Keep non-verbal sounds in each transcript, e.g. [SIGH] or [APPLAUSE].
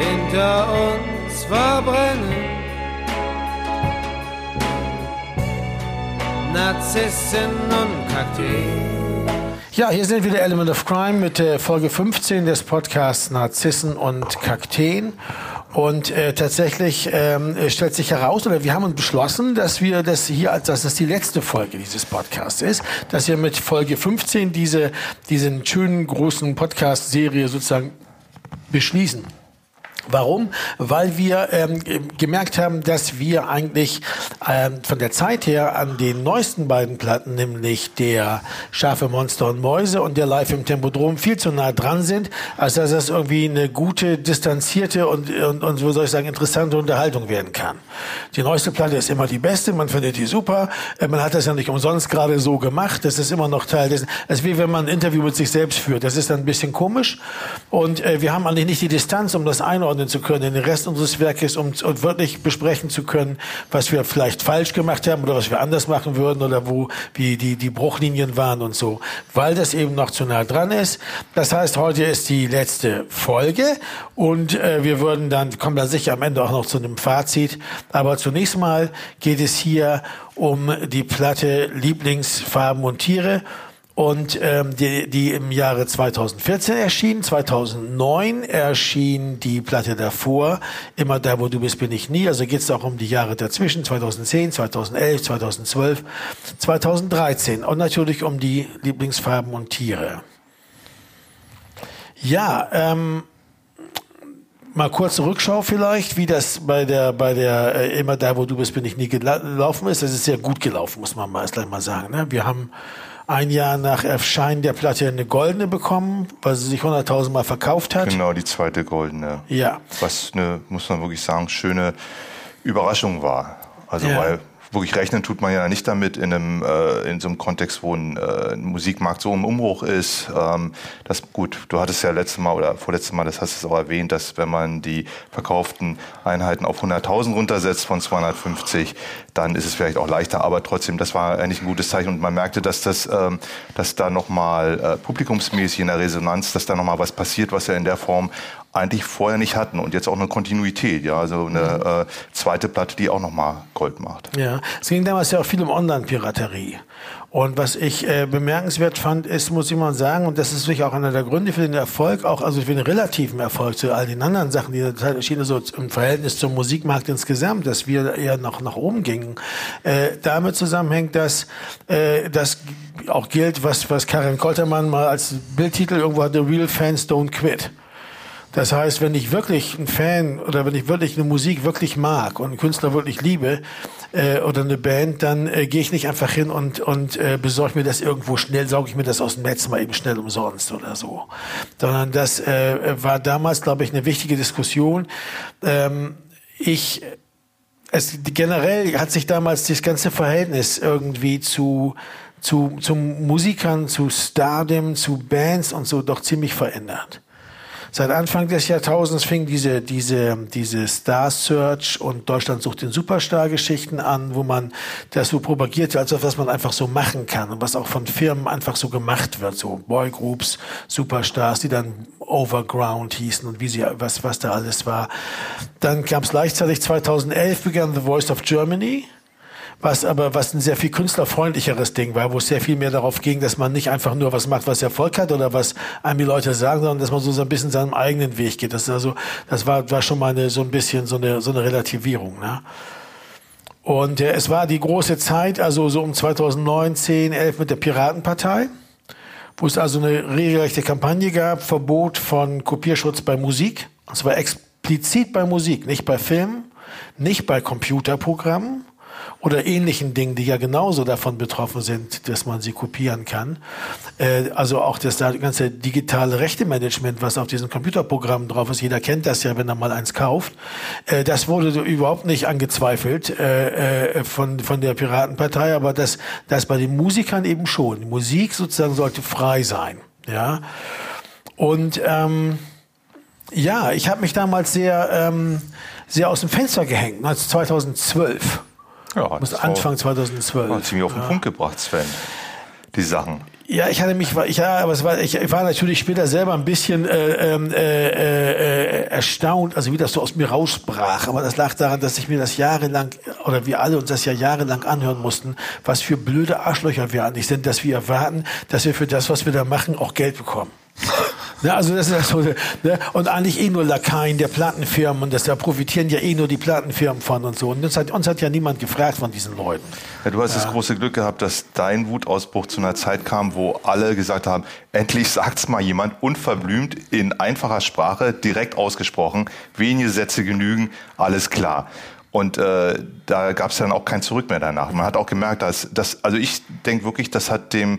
hinter uns verbrennen. Narzissen und Kakteen. Ja, hier sind wieder Element of Crime mit äh, Folge 15 des Podcasts Narzissen und Kakteen. Und äh, tatsächlich ähm, stellt sich heraus, oder wir haben uns beschlossen, dass wir das hier, als dass das die letzte Folge dieses Podcasts ist, dass wir mit Folge 15 diese, diesen schönen großen Podcast-Serie sozusagen beschließen. Warum? Weil wir ähm, gemerkt haben, dass wir eigentlich ähm, von der Zeit her an den neuesten beiden Platten, nämlich der Schafe Monster und Mäuse und der Live im Tempodrom, viel zu nah dran sind, als dass das irgendwie eine gute, distanzierte und, und, und so soll ich sagen, interessante Unterhaltung werden kann. Die neueste Platte ist immer die beste, man findet die super, äh, man hat das ja nicht umsonst gerade so gemacht, das ist immer noch Teil dessen. Es ist wie wenn man ein Interview mit sich selbst führt, das ist dann ein bisschen komisch und äh, wir haben eigentlich nicht die Distanz, um das einordnen einordnen zu können in den Rest unseres Werkes, um, um wirklich besprechen zu können, was wir vielleicht falsch gemacht haben oder was wir anders machen würden oder wo wie die, die Bruchlinien waren und so, weil das eben noch zu nah dran ist. Das heißt, heute ist die letzte Folge und äh, wir würden dann, kommen da sicher am Ende auch noch zu einem Fazit. Aber zunächst mal geht es hier um die Platte Lieblingsfarben und Tiere und ähm, die, die im Jahre 2014 erschien. 2009 erschien die Platte davor, immer da, wo du bist, bin ich nie. Also geht es auch um die Jahre dazwischen, 2010, 2011, 2012, 2013 und natürlich um die Lieblingsfarben und Tiere. Ja, ähm, mal kurze Rückschau vielleicht, wie das bei der, bei der äh, immer da, wo du bist, bin ich nie gelaufen ist. Das ist sehr gut gelaufen, muss man mal gleich mal sagen. Ne? Wir haben ein Jahr nach Erscheinen der Platte eine goldene bekommen, weil sie sich 100.000 Mal verkauft hat. Genau, die zweite goldene. Ja. Was eine, muss man wirklich sagen, schöne Überraschung war. Also ja. weil wirklich rechnen tut man ja nicht damit in einem äh, in so einem Kontext, wo ein, äh, ein Musikmarkt so im Umbruch ist. Ähm, das gut, du hattest ja letztes Mal oder vorletztes Mal, das hast du auch erwähnt, dass wenn man die verkauften Einheiten auf 100.000 runtersetzt von 250, dann ist es vielleicht auch leichter. Aber trotzdem, das war eigentlich ein gutes Zeichen und man merkte, dass das, ähm, dass da nochmal äh, publikumsmäßig in der Resonanz, dass da nochmal was passiert, was ja in der Form eigentlich vorher nicht hatten und jetzt auch eine Kontinuität, ja, also eine mhm. äh, zweite Platte, die auch nochmal Gold macht. Ja, es ging damals ja auch viel um Online-Piraterie. Und was ich äh, bemerkenswert fand, ist, muss ich mal sagen, und das ist sicher auch einer der Gründe für den Erfolg, auch also für den relativen Erfolg zu all den anderen Sachen, die in der Zeit erschienen, so im Verhältnis zum Musikmarkt insgesamt, dass wir eher noch nach oben gingen, äh, damit zusammenhängt, dass äh, das auch gilt, was, was Karin Koltermann mal als Bildtitel irgendwo hatte, Real Fans Don't Quit. Das heißt, wenn ich wirklich ein Fan oder wenn ich wirklich eine Musik wirklich mag und einen Künstler wirklich liebe äh, oder eine Band, dann äh, gehe ich nicht einfach hin und, und äh, besorge mir das irgendwo schnell, sauge ich mir das aus dem Netz mal eben schnell umsonst oder so. Sondern das äh, war damals, glaube ich, eine wichtige Diskussion. Ähm, ich es generell hat sich damals das ganze Verhältnis irgendwie zu zu, zu Musikern, zu Stardom, zu Bands und so doch ziemlich verändert. Seit Anfang des Jahrtausends fing diese, diese, diese Star Search und Deutschland sucht den Superstar Geschichten an, wo man das so propagierte, als was man einfach so machen kann und was auch von Firmen einfach so gemacht wird, so Boygroups, Superstars, die dann Overground hießen und wie sie, was, was da alles war. Dann gab es gleichzeitig 2011 begann The Voice of Germany was aber was ein sehr viel künstlerfreundlicheres Ding war, wo es sehr viel mehr darauf ging, dass man nicht einfach nur was macht, was Erfolg hat oder was einem die Leute sagen, sondern dass man so, so ein bisschen seinem eigenen Weg geht. Das ist also, das war, war schon mal eine, so ein bisschen so eine, so eine Relativierung. Ne? Und äh, es war die große Zeit, also so um 2009, 10, 11 mit der Piratenpartei, wo es also eine regelrechte Kampagne gab, Verbot von Kopierschutz bei Musik. Und zwar explizit bei Musik, nicht bei Filmen, nicht bei Computerprogrammen, oder ähnlichen Dingen, die ja genauso davon betroffen sind, dass man sie kopieren kann. Äh, also auch das ganze digitale Rechtemanagement, was auf diesen Computerprogrammen drauf ist, jeder kennt das ja, wenn er mal eins kauft. Äh, das wurde überhaupt nicht angezweifelt äh, von, von der Piratenpartei, aber das, das bei den Musikern eben schon. Die Musik sozusagen sollte frei sein. Ja. Und ähm, ja, ich habe mich damals sehr, ähm, sehr aus dem Fenster gehängt, 2012. Ja, das Anfang 2012. Ziemlich auf den ja. Punkt gebracht, Sven. Die Sachen. Ja, ich hatte mich, ich, ja, aber es war, ich, war natürlich später selber ein bisschen äh, ähm, äh, äh, erstaunt, also wie das so aus mir rausbrach. Aber das lag daran, dass ich mir das jahrelang, oder wir alle uns das ja jahrelang anhören mussten, was für blöde Arschlöcher wir eigentlich sind, dass wir erwarten, dass wir für das, was wir da machen, auch Geld bekommen. Ne, also das ist so, ne, und eigentlich eh nur Lakaien der Plattenfirmen und das, da profitieren ja eh nur die Plattenfirmen von und so. Und uns hat, uns hat ja niemand gefragt von diesen Leuten. Ja, du hast ja. das große Glück gehabt, dass dein Wutausbruch zu einer Zeit kam, wo alle gesagt haben, endlich sagt's mal jemand unverblümt in einfacher Sprache, direkt ausgesprochen, wenige Sätze genügen, alles klar. Und äh, da gab es dann auch kein Zurück mehr danach. Man hat auch gemerkt, dass das, also ich denke wirklich, das hat dem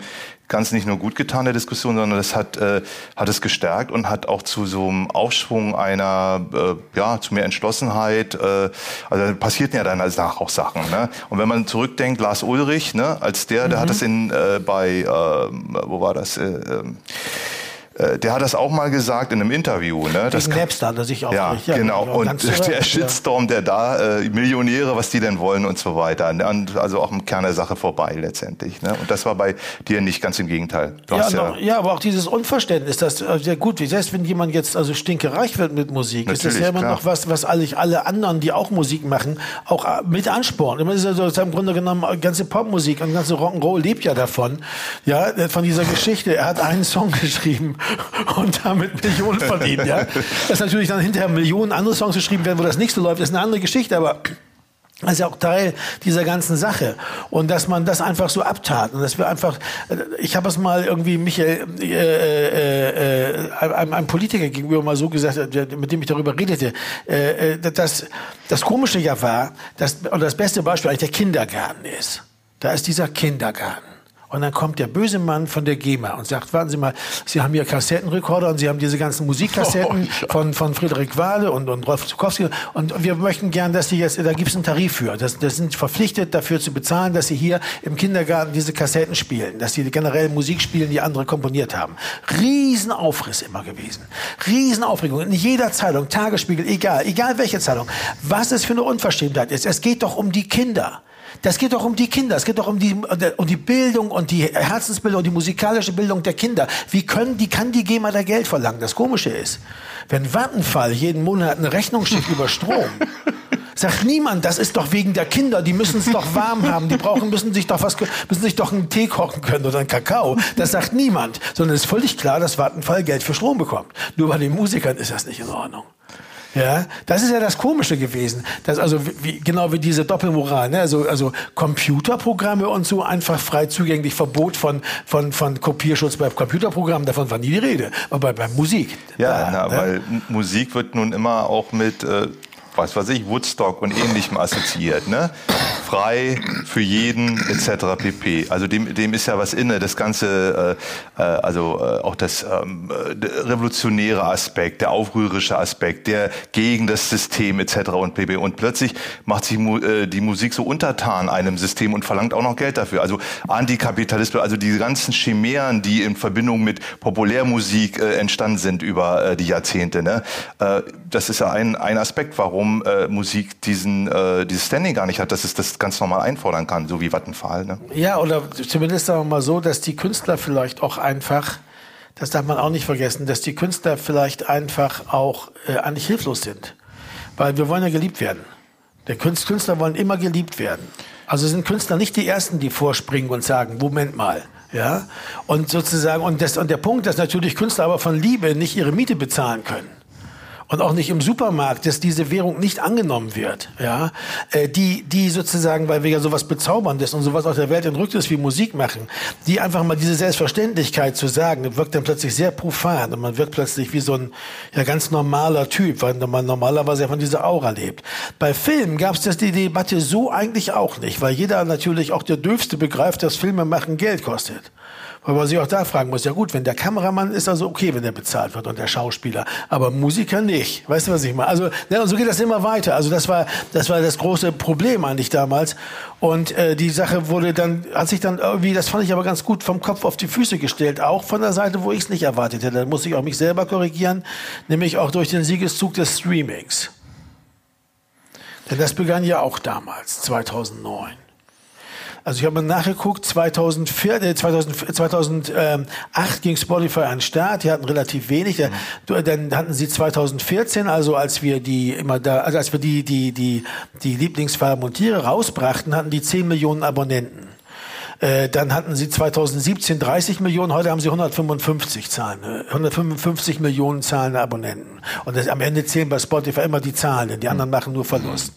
ganz nicht nur gut getan, der Diskussion, sondern das hat, äh, hat es gestärkt und hat auch zu so einem Aufschwung einer, äh, ja, zu mehr Entschlossenheit, äh, also passierten ja dann danach auch Sachen. Ne? Und wenn man zurückdenkt, Lars Ulrich, ne, als der, der hat mhm. das in, äh, bei, äh, wo war das, äh äh, der hat das auch mal gesagt in einem Interview. Ne? Das Wegen Napster hat er sich auch ja, ja, genau. Und [LAUGHS] der Shitstorm, der da, äh, Millionäre, was die denn wollen und so weiter. Und also auch im Kern der Sache vorbei letztendlich. Ne? Und das war bei dir nicht ganz im Gegenteil. Ja, ja, noch, ja, aber auch dieses Unverständnis, dass äh, ja gut, wie selbst wenn jemand jetzt also stinkereich wird mit Musik, Natürlich, ist das ja immer klar. noch was, was alle, alle anderen, die auch Musik machen, auch äh, mit anspornen. Das ist also im Grunde genommen ganze Popmusik und ganze Rock'n'Roll lebt ja davon, ja, von dieser Geschichte. Er hat einen Song [LAUGHS] geschrieben [LAUGHS] und damit Millionen verdient. Ja? Dass natürlich dann hinterher Millionen andere Songs geschrieben werden, wo das nächste läuft, ist eine andere Geschichte, aber das ist ja auch Teil dieser ganzen Sache. Und dass man das einfach so abtat. Und dass wir einfach, ich habe es mal irgendwie Michael, äh, äh, äh, einem, einem Politiker gegenüber mal so gesagt, mit dem ich darüber redete, äh, äh dass das Komische ja war, dass, und das beste Beispiel eigentlich der Kindergarten ist. Da ist dieser Kindergarten. Und dann kommt der böse Mann von der GEMA und sagt, warten Sie mal, Sie haben hier Kassettenrekorder und Sie haben diese ganzen Musikkassetten [LAUGHS] oh, ja. von, von Friedrich Wade und, und Rolf Zukowski und wir möchten gern, dass Sie jetzt, da gibt es einen Tarif für, das, das sind verpflichtet dafür zu bezahlen, dass Sie hier im Kindergarten diese Kassetten spielen, dass Sie generell Musik spielen, die andere komponiert haben. Riesenaufriss immer gewesen. Riesenaufregung. In jeder Zeitung, Tagesspiegel, egal, egal welche Zeitung. Was es für eine Unverschämtheit ist. Es geht doch um die Kinder. Das geht doch um die Kinder, es geht doch um die, um die Bildung und die Herzensbildung und die musikalische Bildung der Kinder. Wie können, die kann die GEMA da Geld verlangen? Das Komische ist, wenn Vattenfall jeden Monat eine Rechnung schickt über Strom, [LAUGHS] sagt niemand, das ist doch wegen der Kinder, die müssen es doch warm haben, die brauchen, müssen sich doch was, müssen sich doch einen Tee kochen können oder einen Kakao. Das sagt niemand, sondern es ist völlig klar, dass Vattenfall Geld für Strom bekommt. Nur bei den Musikern ist das nicht in Ordnung. Ja, das ist ja das Komische gewesen. Das also wie, genau wie diese Doppelmoral, ne? also, also Computerprogramme und so einfach frei zugänglich, Verbot von, von, von Kopierschutz bei Computerprogrammen, davon war nie die Rede. Aber bei, bei Musik. Ja, da, na, ne? weil Musik wird nun immer auch mit äh, was weiß ich, Woodstock und ähnlichem assoziiert. Ne? Frei für jeden etc. pp. Also dem, dem ist ja was inne, das ganze, äh, äh also äh, auch das ähm, revolutionäre Aspekt, der aufrührerische Aspekt, der gegen das System etc. und pp. Und plötzlich macht sich mu äh, die Musik so untertan einem System und verlangt auch noch Geld dafür. Also Antikapitalismus, also die ganzen Chimären, die in Verbindung mit Populärmusik äh, entstanden sind über äh, die Jahrzehnte. Ne? Äh, das ist ja ein, ein Aspekt, warum warum äh, Musik diesen, äh, dieses Standing gar nicht hat, dass es das ganz normal einfordern kann, so wie Vattenfall. Ne? Ja, oder zumindest sagen wir mal so, dass die Künstler vielleicht auch einfach, das darf man auch nicht vergessen, dass die Künstler vielleicht einfach auch äh, eigentlich hilflos sind. Weil wir wollen ja geliebt werden. Der Künstler wollen immer geliebt werden. Also sind Künstler nicht die Ersten, die vorspringen und sagen, Moment mal. Ja, und sozusagen, und, das, und der Punkt, dass natürlich Künstler aber von Liebe nicht ihre Miete bezahlen können und auch nicht im Supermarkt, dass diese Währung nicht angenommen wird, ja, äh, die, die sozusagen, weil wir ja sowas Bezauberndes und sowas aus der Welt entrückt ist wie Musik machen, die einfach mal diese Selbstverständlichkeit zu sagen, wirkt dann plötzlich sehr profan und man wirkt plötzlich wie so ein ja ganz normaler Typ, weil man normalerweise ja von dieser Aura lebt. Bei Filmen gab es das die Debatte so eigentlich auch nicht, weil jeder natürlich auch der Dürfste begreift, dass Filme machen Geld kostet. Weil man sich auch da fragen muss, ja gut, wenn der Kameramann ist also okay, wenn der bezahlt wird und der Schauspieler, aber Musiker nicht. Weißt du, was ich meine? Also, ne, und so geht das immer weiter. Also das war, das war das große Problem eigentlich damals. Und äh, die Sache wurde dann, hat sich dann irgendwie, das fand ich aber ganz gut vom Kopf auf die Füße gestellt, auch von der Seite, wo ich es nicht erwartet hätte. Da muss ich auch mich selber korrigieren, nämlich auch durch den Siegeszug des Streamings. Denn das begann ja auch damals, 2009. Also ich habe mal nachgeguckt, 2004, äh, 2000, 2008 ging Spotify an den Start, die hatten relativ wenig. Mhm. Dann hatten sie 2014, also als wir die immer da, also als wir die, die, die, die Lieblingsfarben und Tiere rausbrachten, hatten die 10 Millionen Abonnenten. Äh, dann hatten sie 2017 30 Millionen, heute haben sie 155 Zahlen, 155 äh, Millionen zahlende Abonnenten. Und das, am Ende zählen bei Spotify immer die Zahlen, denn die anderen machen nur Verlust.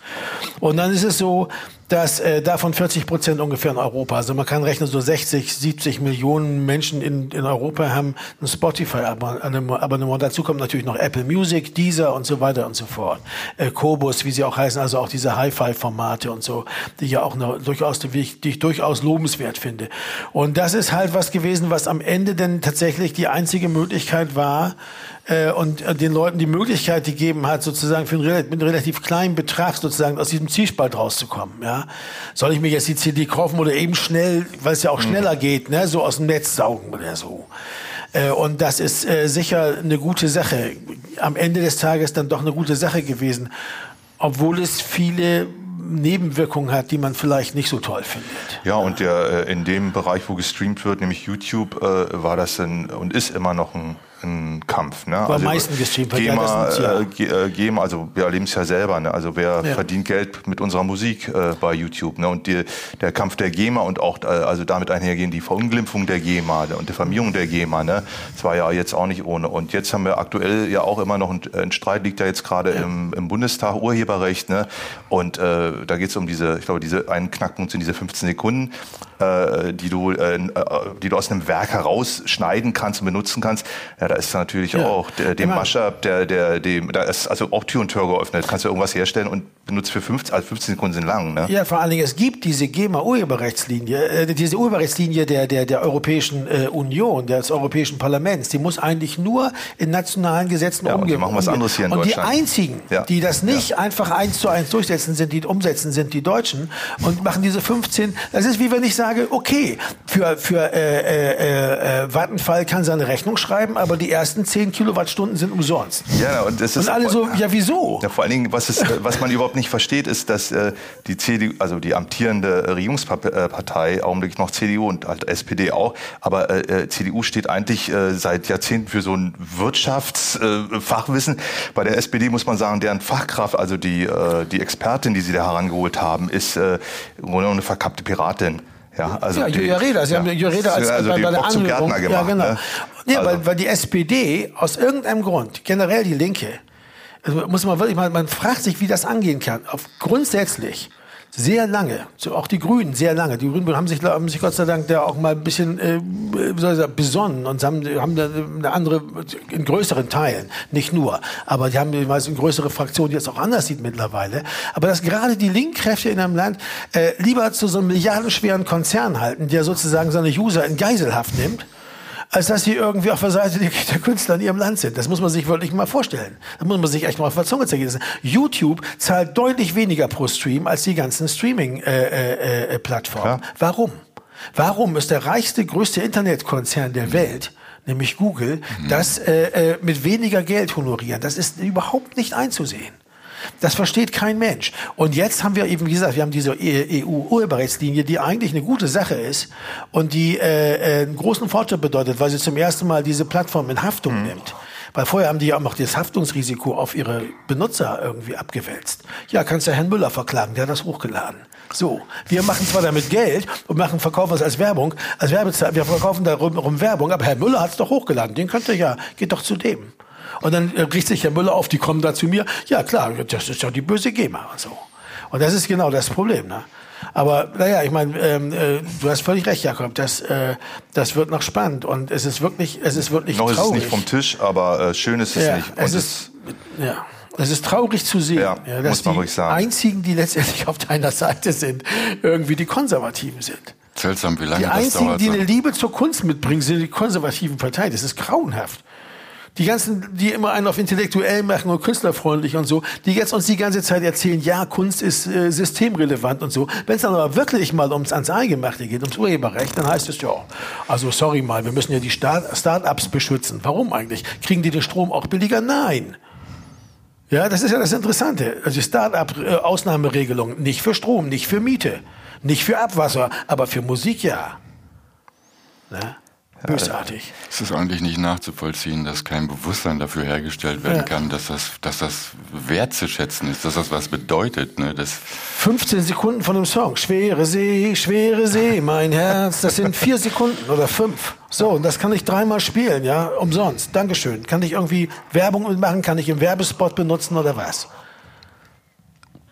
Und dann ist es so, dass äh, davon 40 Prozent ungefähr in Europa, also man kann rechnen, so 60, 70 Millionen Menschen in, in Europa haben ein Spotify-Abonnement. Dazu kommt natürlich noch Apple Music, Deezer und so weiter und so fort. Äh, Kobus, wie sie auch heißen, also auch diese Hi-Fi-Formate und so, die ja auch noch durchaus, die ich, die ich durchaus lobenswert finde. Und das ist halt was gewesen, was am Ende denn tatsächlich die einzige Möglichkeit war, äh, und äh, den Leuten die Möglichkeit gegeben hat, sozusagen für einen relativ, mit einem relativ kleinen Betrag sozusagen aus diesem Zielspalt rauszukommen. Ja? Soll ich mir jetzt die CD kaufen oder eben schnell, weil es ja auch mhm. schneller geht, ne? so aus dem Netz saugen oder so. Äh, und das ist äh, sicher eine gute Sache. Am Ende des Tages dann doch eine gute Sache gewesen, obwohl es viele Nebenwirkungen hat, die man vielleicht nicht so toll findet. Ja, und der, äh, in dem Bereich, wo gestreamt wird, nämlich YouTube, war das ein, und ist immer noch ein ein Kampf. Ne? Also, am meisten gestreamt. GEMA, ja, äh, GEMA, also wir erleben es ja selber. Ne? Also wer ja. verdient Geld mit unserer Musik äh, bei YouTube? Ne? Und die, der Kampf der GEMA und auch äh, also damit einhergehen die Verunglimpfung der GEMA und Diffamierung der GEMA. Ne? Das war ja jetzt auch nicht ohne. Und jetzt haben wir aktuell ja auch immer noch ein, ein Streit liegt ja jetzt gerade ja. im, im, Bundestag Urheberrecht. Ne? Und äh, da geht es um diese, ich glaube, diese einen Knackpunkt sind diese 15 Sekunden, äh, die du, äh, äh, die du aus einem Werk herausschneiden kannst und benutzen kannst. Ja, da ist natürlich ja. auch der, dem Mashup, der, der, dem, da ist also auch Tür und Tür geöffnet. Kannst du irgendwas herstellen und benutzt für 15, also 15 Sekunden sind lang. Ne? Ja, vor allen Dingen, es gibt diese GEMA-Urheberrechtslinie, äh, diese Urheberrechtslinie der, der, der Europäischen äh, Union, des Europäischen Parlaments, die muss eigentlich nur in nationalen Gesetzen ja, umgehen. Die machen was anderes hier in und Deutschland. Und die einzigen, ja. die das nicht ja. einfach eins zu eins durchsetzen sind, die umsetzen, sind die Deutschen und machen diese 15. Das ist wie wenn ich sage, okay, für, für äh, äh, äh, Vattenfall kann seine Rechnung schreiben, aber die ersten 10 Kilowattstunden sind umsonst. Ja, und das ist. Und alle so, ja, wieso? Ja, vor allen Dingen, was, ist, [LAUGHS] was man überhaupt nicht versteht, ist, dass äh, die CDU, also die amtierende Regierungspartei, augenblicklich noch CDU und halt SPD auch, aber äh, äh CDU steht eigentlich äh, seit Jahrzehnten für so ein Wirtschaftsfachwissen. Äh, Bei der SPD muss man sagen, deren Fachkraft, also die, äh, die Expertin, die sie da herangeholt haben, ist äh, im Grunde eine verkappte Piratin. Ja, also ja, Julia Reda. Sie ja. haben Julia Reda als also bei, bei der Anhörung. Gemacht, ja, genau. Ne? Ja, also. weil, weil die SPD aus irgendeinem Grund, generell die Linke, also muss man wirklich mal, man fragt sich, wie das angehen kann. Auf, grundsätzlich sehr lange, auch die Grünen sehr lange. Die Grünen haben sich, haben sich Gott sei Dank da auch mal ein bisschen äh, soll ich sagen, besonnen und haben, haben eine andere, in größeren Teilen, nicht nur, aber die haben meist eine größere Fraktion, die es auch anders sieht mittlerweile. Aber dass gerade die Linkkräfte in einem Land äh, lieber zu so einem milliardenschweren Konzern halten, der sozusagen seine User in Geiselhaft nimmt, als dass sie irgendwie auf der Seite der Künstler in ihrem Land sind. Das muss man sich wirklich mal vorstellen. Da muss man sich echt mal auf der Zunge zergehen. YouTube zahlt deutlich weniger pro Stream als die ganzen Streaming-Plattformen. Äh, äh, äh Warum? Warum ist der reichste, größte Internetkonzern der Welt nämlich Google, mhm. das äh, äh, mit weniger Geld honorieren. Das ist überhaupt nicht einzusehen. Das versteht kein Mensch. Und jetzt haben wir eben, wie gesagt, wir haben diese EU-Urheberrechtslinie, die eigentlich eine gute Sache ist und die äh, äh, einen großen Fortschritt bedeutet, weil sie zum ersten Mal diese Plattform in Haftung mhm. nimmt. Weil vorher haben die ja auch noch das Haftungsrisiko auf ihre Benutzer irgendwie abgewälzt. Ja, kannst du Herrn Müller verklagen, der hat das hochgeladen. So, wir machen zwar damit Geld und machen, verkaufen es als Werbung, als Werbezeit, wir verkaufen darum Werbung, aber Herr Müller hat es doch hochgeladen, den könnt ihr ja, geht doch zu dem. Und dann richtet sich Herr Müller auf, die kommen da zu mir. Ja, klar, das ist ja die böse GEMA und so. Und das ist genau das Problem. Ne? Aber naja, ich meine, ähm, äh, du hast völlig recht, Jakob. Das, äh, das wird noch spannend und es ist wirklich, es ist wirklich noch traurig. Noch ist es nicht vom Tisch, aber äh, schön ist es ja, nicht. es ist, ja. Es ist traurig zu sehen, ja, ja, dass die einzigen, die letztendlich auf deiner Seite sind, irgendwie die Konservativen sind. Seltsam, wie lange die das einzigen, dauert. Die einzigen, die eine Liebe zur Kunst mitbringen, sind die konservativen Parteien. Das ist grauenhaft. Die ganzen, die immer einen auf intellektuell machen und künstlerfreundlich und so, die jetzt uns die ganze Zeit erzählen, ja, Kunst ist äh, systemrelevant und so. Wenn es dann aber wirklich mal ums ans Eingemachte geht, ums Urheberrecht, dann heißt es ja, also sorry mal, wir müssen ja die Start-ups beschützen. Warum eigentlich? Kriegen die den Strom auch billiger? Nein. Ja, das ist ja das Interessante. Also Start-up-Ausnahmeregelung, nicht für Strom, nicht für Miete, nicht für Abwasser, aber für Musik ja. Ne? Bösartig. Es ist eigentlich nicht nachzuvollziehen, dass kein Bewusstsein dafür hergestellt werden Ja. kann, dass das, dass das wertzuschätzen ist, dass das was bedeutet. Ne? Das, 15 Sekunden von dem Song. Schwere See, schwere See, mein Herz. Das sind vier Sekunden oder fünf. So, und das kann ich dreimal spielen, ja, umsonst. Dankeschön. Kann ich irgendwie Werbung mitmachen? Kann ich im Werbespot benutzen oder was?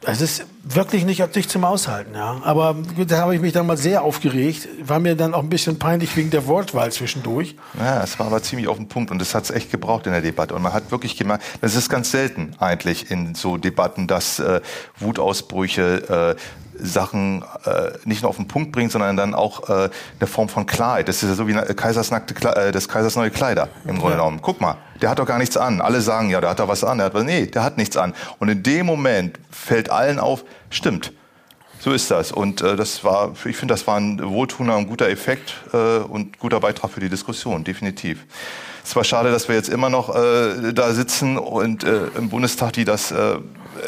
Das ist wirklich nicht, nicht zum Aushalten, ja. Aber da habe ich mich dann mal sehr aufgeregt. War mir dann auch ein bisschen peinlich wegen der Wortwahl zwischendurch. Ja, es war aber ziemlich auf den Punkt und das hat es echt gebraucht in der Debatte. Und man hat wirklich gemerkt, das ist ganz selten eigentlich in so Debatten, dass äh, Wutausbrüche äh, Sachen äh, nicht nur auf den Punkt bringen, sondern dann auch äh, eine Form von Klarheit. Das ist ja so wie Kaisers nackte Kle äh, des Kaisers neue Kleider im Grunde genommen. Guck mal, der hat doch gar nichts an. Alle sagen, ja, der hat da was an. Der hat was. Nee, der hat nichts an. Und in dem Moment fällt allen auf, stimmt. So ist das. Und äh, das war, ich finde, das war ein wohltuender und guter Effekt äh, und guter Beitrag für die Diskussion, definitiv. Es war schade, dass wir jetzt immer noch äh, da sitzen und äh, im Bundestag, die das äh,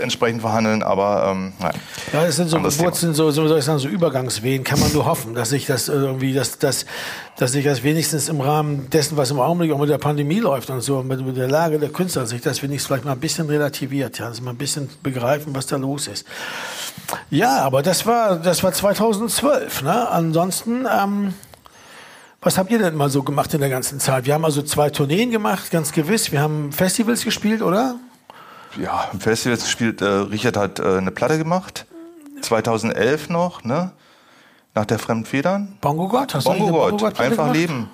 entsprechend verhandeln, aber ähm, nein. Ja, das sind so Anderes Geburtsen, so, so, soll ich sagen, so Übergangswehen. Kann man nur hoffen, dass sich das irgendwie, dass, dass, dass sich das wenigstens im Rahmen dessen, was im Augenblick auch mit der Pandemie läuft und so, mit, mit der Lage der Künstler, sich das wenigstens vielleicht mal ein bisschen relativiert, ja, dass man ein bisschen begreifen, was da los ist. Ja, aber das war, das war 2012, ne? Ansonsten, ähm, was habt ihr denn mal so gemacht in der ganzen Zeit? Wir haben also zwei Tourneen gemacht, ganz gewiss. Wir haben Festivals gespielt, oder? Ja, im Festival gespielt. Äh, Richard hat äh, eine Platte gemacht, 2011 noch, ne? Nach der Fremden Federn. Bongo Gott? Hast du Bongo eigentlich eine Gott, einfach gemacht? leben.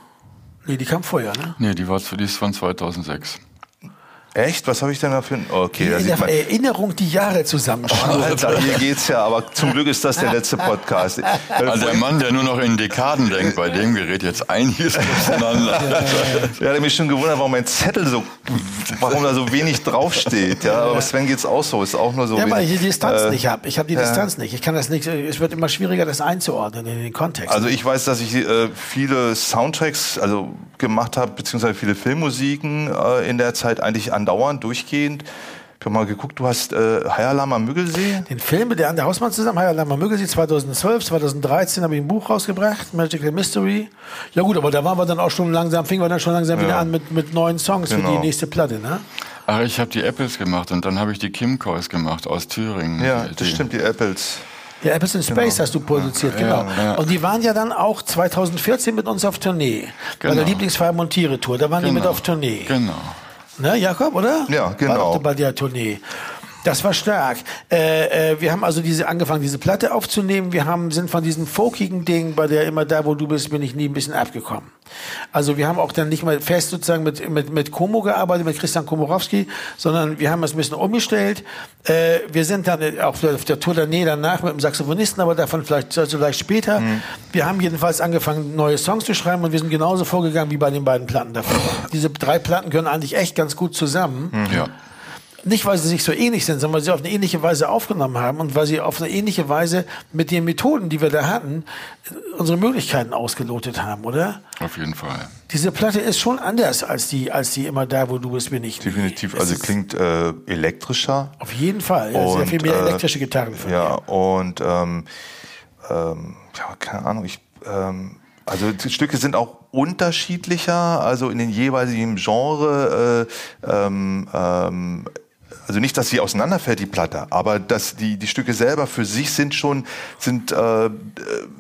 Nee, die kam vorher, ne? nee, die, war, die ist von 2006. Echt? Was habe ich denn da für ein... Okay, da in sieht man... Erinnerung die Jahre zusammenschreiben. Alter, hier geht's ja, aber zum Glück ist das der letzte Podcast. Also der Mann, der nur noch in Dekaden denkt, bei dem gerät jetzt einiges auseinander. Ja, ich habe mich schon gewundert, warum mein Zettel so, warum da so wenig draufsteht. Ja, aber Sven geht's auch so, ist auch nur so. Ja, weil ich die Distanz äh, nicht habe. Ich habe die ja. Distanz nicht. Ich kann das nicht. Es wird immer schwieriger, das einzuordnen in den Kontext. Also ich weiß, dass ich äh, viele Soundtracks also gemacht habe, beziehungsweise viele Filmmusiken äh, in der Zeit eigentlich andauernd, durchgehend. Ich habe mal geguckt, du hast äh, am Müggelsee. den Film mit der Ande Hausmann zusammen, Heiler Lama Müggelsee 2012, 2013 habe ich ein Buch rausgebracht, Magical Mystery. Ja gut, aber da waren wir dann auch schon langsam, fingen wir dann schon langsam wieder an mit, mit neuen Songs für Genau. die nächste Platte, ne? Ach, ich habe die Apples gemacht und dann habe ich die Kimcoys gemacht aus Thüringen. Ja, Die- das stimmt, die Apples. Ja, Apples in Space hast du produziert, genau. ja. Und die waren ja dann auch 2014 mit uns auf Tournee. Bei der Genau. Lieblingsfarben und Tiere Tour. Da waren die mit Genau. auf Tournee. Genau. Ne, Jakob, oder? Ja, genau. War doch bei der Tournee. Das war stark. Äh, äh, wir haben also diese angefangen, diese Platte aufzunehmen. Wir haben sind von diesem folkigen Ding, bei der immer da, wo du bist, bin ich nie ein bisschen abgekommen. Also wir haben auch dann nicht mal fest sozusagen mit mit mit Komo gearbeitet, mit Christian Komorowski, sondern wir haben es ein bisschen umgestellt. Äh, wir sind dann auf der, auf der Tournee danach mit dem Saxophonisten, aber davon vielleicht also vielleicht später. Wir haben jedenfalls angefangen, neue Songs zu schreiben und wir sind genauso vorgegangen wie bei den beiden Platten davor. Diese drei Platten gehören eigentlich echt ganz gut zusammen. Ja. Nicht, weil sie sich so ähnlich sind, sondern weil sie auf eine ähnliche Weise aufgenommen haben und weil sie auf eine ähnliche Weise mit den Methoden, die wir da hatten, unsere Möglichkeiten ausgelotet haben, oder? Auf jeden Fall. Diese Platte ist schon anders als die, als die immer da, wo du bist, bin ich. Definitiv. Also klingt äh, elektrischer. auf jeden Fall. Ja, sehr Und, viel mehr äh, elektrische Gitarren von Ja, mir. und ähm, ähm, ja, keine Ahnung, ich ähm, also die Stücke sind auch unterschiedlicher, also in den jeweiligen Genre. Äh, ähm, ähm, also nicht, dass sie auseinanderfällt, die Platte, aber dass die, die Stücke selber für sich sind schon, sind äh,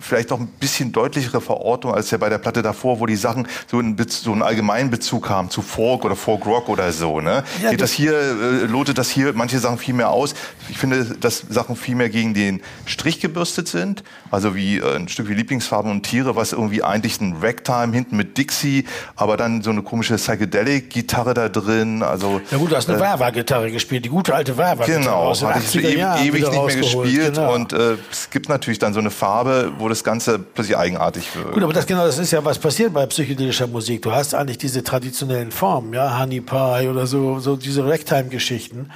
vielleicht auch ein bisschen deutlichere Verortung als ja bei der Platte davor, wo die Sachen so einen, Bez- so einen allgemeinen Bezug haben zu Folk oder Folk Rock oder so. Ne? Ja, Geht das hier, äh, lotet das hier manche Sachen viel mehr aus. Ich finde, dass Sachen viel mehr gegen den Strich gebürstet sind. Also wie äh, ein Stück wie Lieblingsfarben und Tiere, was irgendwie eigentlich ein Ragtime hinten mit Dixie, aber dann so eine komische Psychedelic-Gitarre da drin. Also Ja gut, du hast eine Wawa-Gitarre gespielt, die gute alte Wawa-Gitarre Genau, hatte ich 80er ewig, nicht mehr gespielt genau. und äh, es gibt natürlich dann so eine Farbe, wo das Ganze plötzlich eigenartig wird. Gut, aber das genau, das ist ja was passiert bei psychedelischer Musik. Du hast eigentlich diese traditionellen Formen, ja, Honey Pie oder so, so diese Ragtime-Geschichten.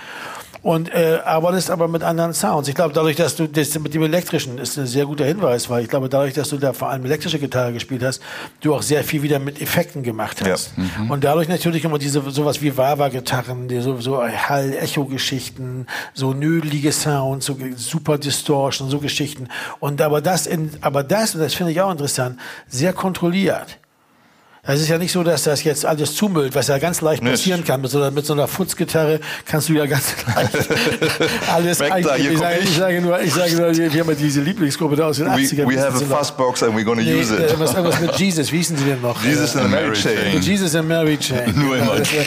Und äh, arbeitest aber mit anderen Sounds. Ich glaube, dadurch, dass du das mit dem elektrischen ist ein sehr guter Hinweis, weil ich glaube, dadurch, dass du da vor allem elektrische Gitarre gespielt hast, du auch sehr viel wieder mit Effekten gemacht hast. Ja. Mhm. Und dadurch natürlich immer diese sowas wie Wawa-Gitarren, so, so Hall-Echo-Geschichten, so nödelige Sounds, so super Distortion, so Geschichten. Und aber das in, aber das, und das finde ich auch interessant, sehr kontrolliert. Es ist ja nicht so, dass das jetzt alles zumüllt, was ja ganz leicht passieren nicht. kann. Mit so, einer, mit so einer Futzgitarre kannst du ja ganz [LAUGHS] leicht [LAUGHS] alles eigentlich. Ich sage, ich sage, nur, ich sage nur, wir haben ja diese Lieblingsgruppe da aus den 80ern. We have a fuzzbox and we're gonna nee, use it. Was, was mit Jesus, wie hießen sie denn noch? Jesus and Mary Chain. Jesus and Mary Chain. [LAUGHS] Nur immer. Das, ja,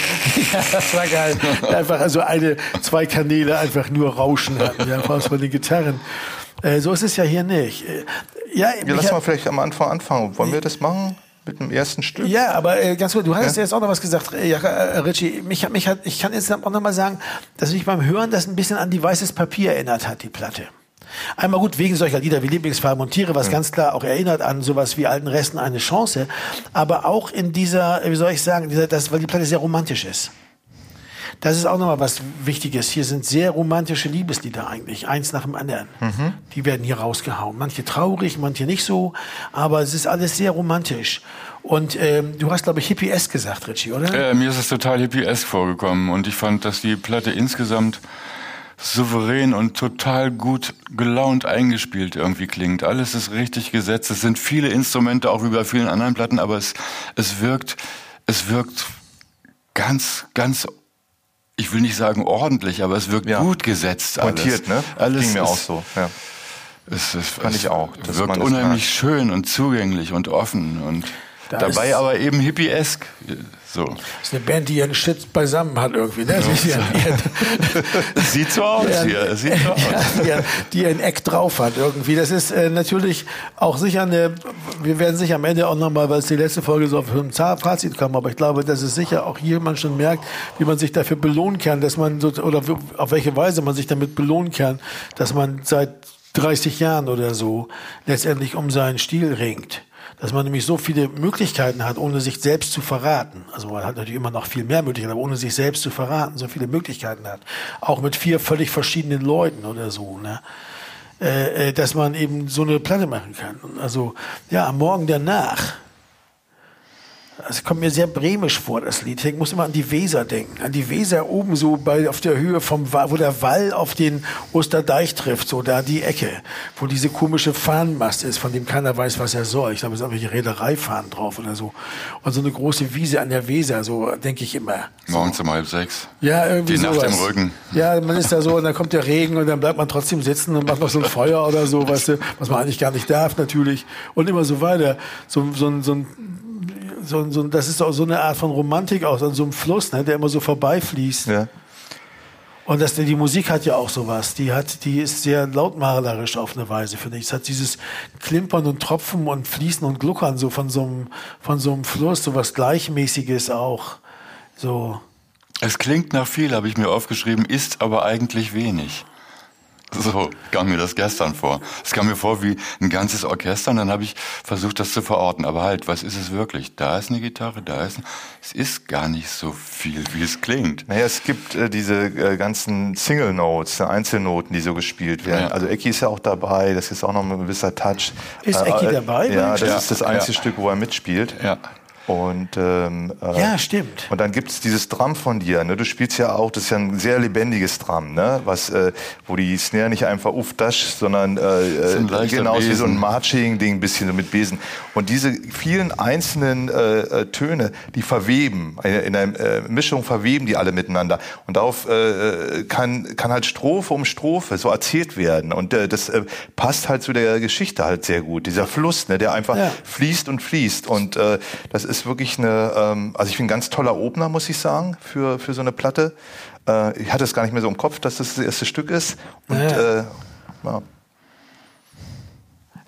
das war geil. Einfach also eine, zwei Kanäle einfach nur rauschen hatten, ja, von den Gitarren. Äh, so ist es ja hier nicht. Äh, ja, ja lass mal vielleicht am Anfang anfangen. Wollen wir das machen? Mit dem ersten Stück. Ja, aber äh, ganz gut, du hattest ja? jetzt auch noch was gesagt, äh, äh, Richie. Mich, mich hat, ich kann jetzt auch noch mal sagen, dass mich beim Hören das ein bisschen an die weißes Papier erinnert hat, die Platte. Einmal gut wegen solcher Lieder wie Lieblingsfarben und Tiere, was mhm. ganz klar auch erinnert an sowas wie alten Resten eine Chance, aber auch in dieser, wie soll ich sagen, dieser, das, weil die Platte sehr romantisch ist. Das ist auch nochmal was Wichtiges. Hier sind sehr romantische Liebeslieder eigentlich, eins nach dem anderen. Mhm. Die werden hier rausgehauen. Manche traurig, manche nicht so, aber es ist alles sehr romantisch. Und ähm, du hast, glaube ich, Hippie-esque gesagt, Richie, oder? Äh, mir ist es total Hippie-esque vorgekommen und ich fand, dass die Platte insgesamt souverän und total gut gelaunt eingespielt irgendwie klingt. Alles ist richtig gesetzt. Es sind viele Instrumente, auch wie bei vielen anderen Platten, aber es, es wirkt, es wirkt ganz, ganz ich will nicht sagen ordentlich, aber es wirkt ja. gut gesetzt. Alles. Montiert, ne? Alles ging mir auch so. Ja. Es, es, Fand ich auch. wirkt unheimlich schön und zugänglich und offen und da dabei aber eben hippiesk. So. Das ist eine Band, die ihren Shit beisammen hat irgendwie. Ne? Ja. [LAUGHS] Sieht so aus hier. Sieht so [LAUGHS] aus. Ja, die, die ein Eck drauf hat irgendwie. Das ist äh, natürlich auch sicher eine, wir werden sich am Ende auch nochmal, weil es die letzte Folge so auf ein Fazit kam, aber ich glaube, dass es sicher auch hier man schon merkt, wie man sich dafür belohnen kann, dass man so, oder auf welche Weise man sich damit belohnen kann, dass man seit 30 Jahren oder so letztendlich um seinen Stil ringt dass man nämlich so viele Möglichkeiten hat, ohne sich selbst zu verraten. Also man hat natürlich immer noch viel mehr Möglichkeiten, aber ohne sich selbst zu verraten, so viele Möglichkeiten hat. Auch mit vier völlig verschiedenen Leuten oder so, ne? Äh, äh dass man eben so eine Platte machen kann. Also ja, am Morgen danach es kommt mir sehr bremisch vor, das Lied. Ich muss immer an die Weser denken. An die Weser oben so bei, auf der Höhe vom wo der Wall auf den Osterdeich trifft, so da die Ecke, wo diese komische Fahnenmast ist, von dem keiner weiß, was er soll. Ich glaube, es sind irgendwelche Reedereifahnen drauf oder so. Und so eine große Wiese an der Weser, so denke ich immer. Morgens um halb sechs. Ja, irgendwie Die sowas. Nacht im Rücken. Ja, man ist da so und dann kommt der Regen und dann bleibt man trotzdem sitzen und macht noch so ein Feuer oder so, weißt du, was man eigentlich gar nicht darf natürlich. Und immer so weiter. So, so, so ein so, so, das ist auch so eine Art von Romantik aus, an so einem Fluss, ne, der immer so vorbeifließt. Ja. Und das, die Musik hat ja auch sowas. Die hat, die ist sehr lautmalerisch auf eine Weise, finde ich. Es hat dieses Klimpern und Tropfen und Fließen und Gluckern so von so einem, von so einem Fluss, so was Gleichmäßiges auch. So. Es klingt nach viel, habe ich mir aufgeschrieben, ist aber eigentlich wenig. So kam mir das gestern vor. Es kam mir vor wie ein ganzes Orchester und dann habe ich versucht, das zu verorten. Aber halt, was ist es wirklich? Da ist eine Gitarre, da ist... Ein es ist gar nicht so viel, wie es klingt. Naja, es gibt äh, diese äh, ganzen Single Notes, Einzelnoten, die so gespielt werden. Ja. Also Ecki ist ja auch dabei, das ist auch noch ein gewisser Touch. Ist Ecki äh, dabei? Ja, das ja. ist das einzige ja. Stück, wo er mitspielt. Ja. Und, ähm, äh, ja, stimmt. Und dann gibt's dieses Drum von dir. Ne? Du spielst ja auch, das ist ja ein sehr lebendiges Drum, ne? Was, äh, wo die Snare nicht einfach uff dash, sondern äh, äh genau wie so ein Marching-Ding, bisschen so mit Besen. Und diese vielen einzelnen äh, äh, Töne, die verweben, in, in einer äh, Mischung verweben die alle miteinander. Und darauf äh, kann, kann halt Strophe um Strophe so erzählt werden. Und äh, das äh, passt halt zu der Geschichte halt sehr gut. Dieser Fluss, ne, der einfach ja. fließt und fließt. Und äh, das ist ist wirklich eine, ähm, also ich bin ein ganz toller Opener, muss ich sagen, für, für so eine Platte. Äh, ich hatte es gar nicht mehr so im Kopf, dass das das erste Stück ist. Und, ja. Äh, ja.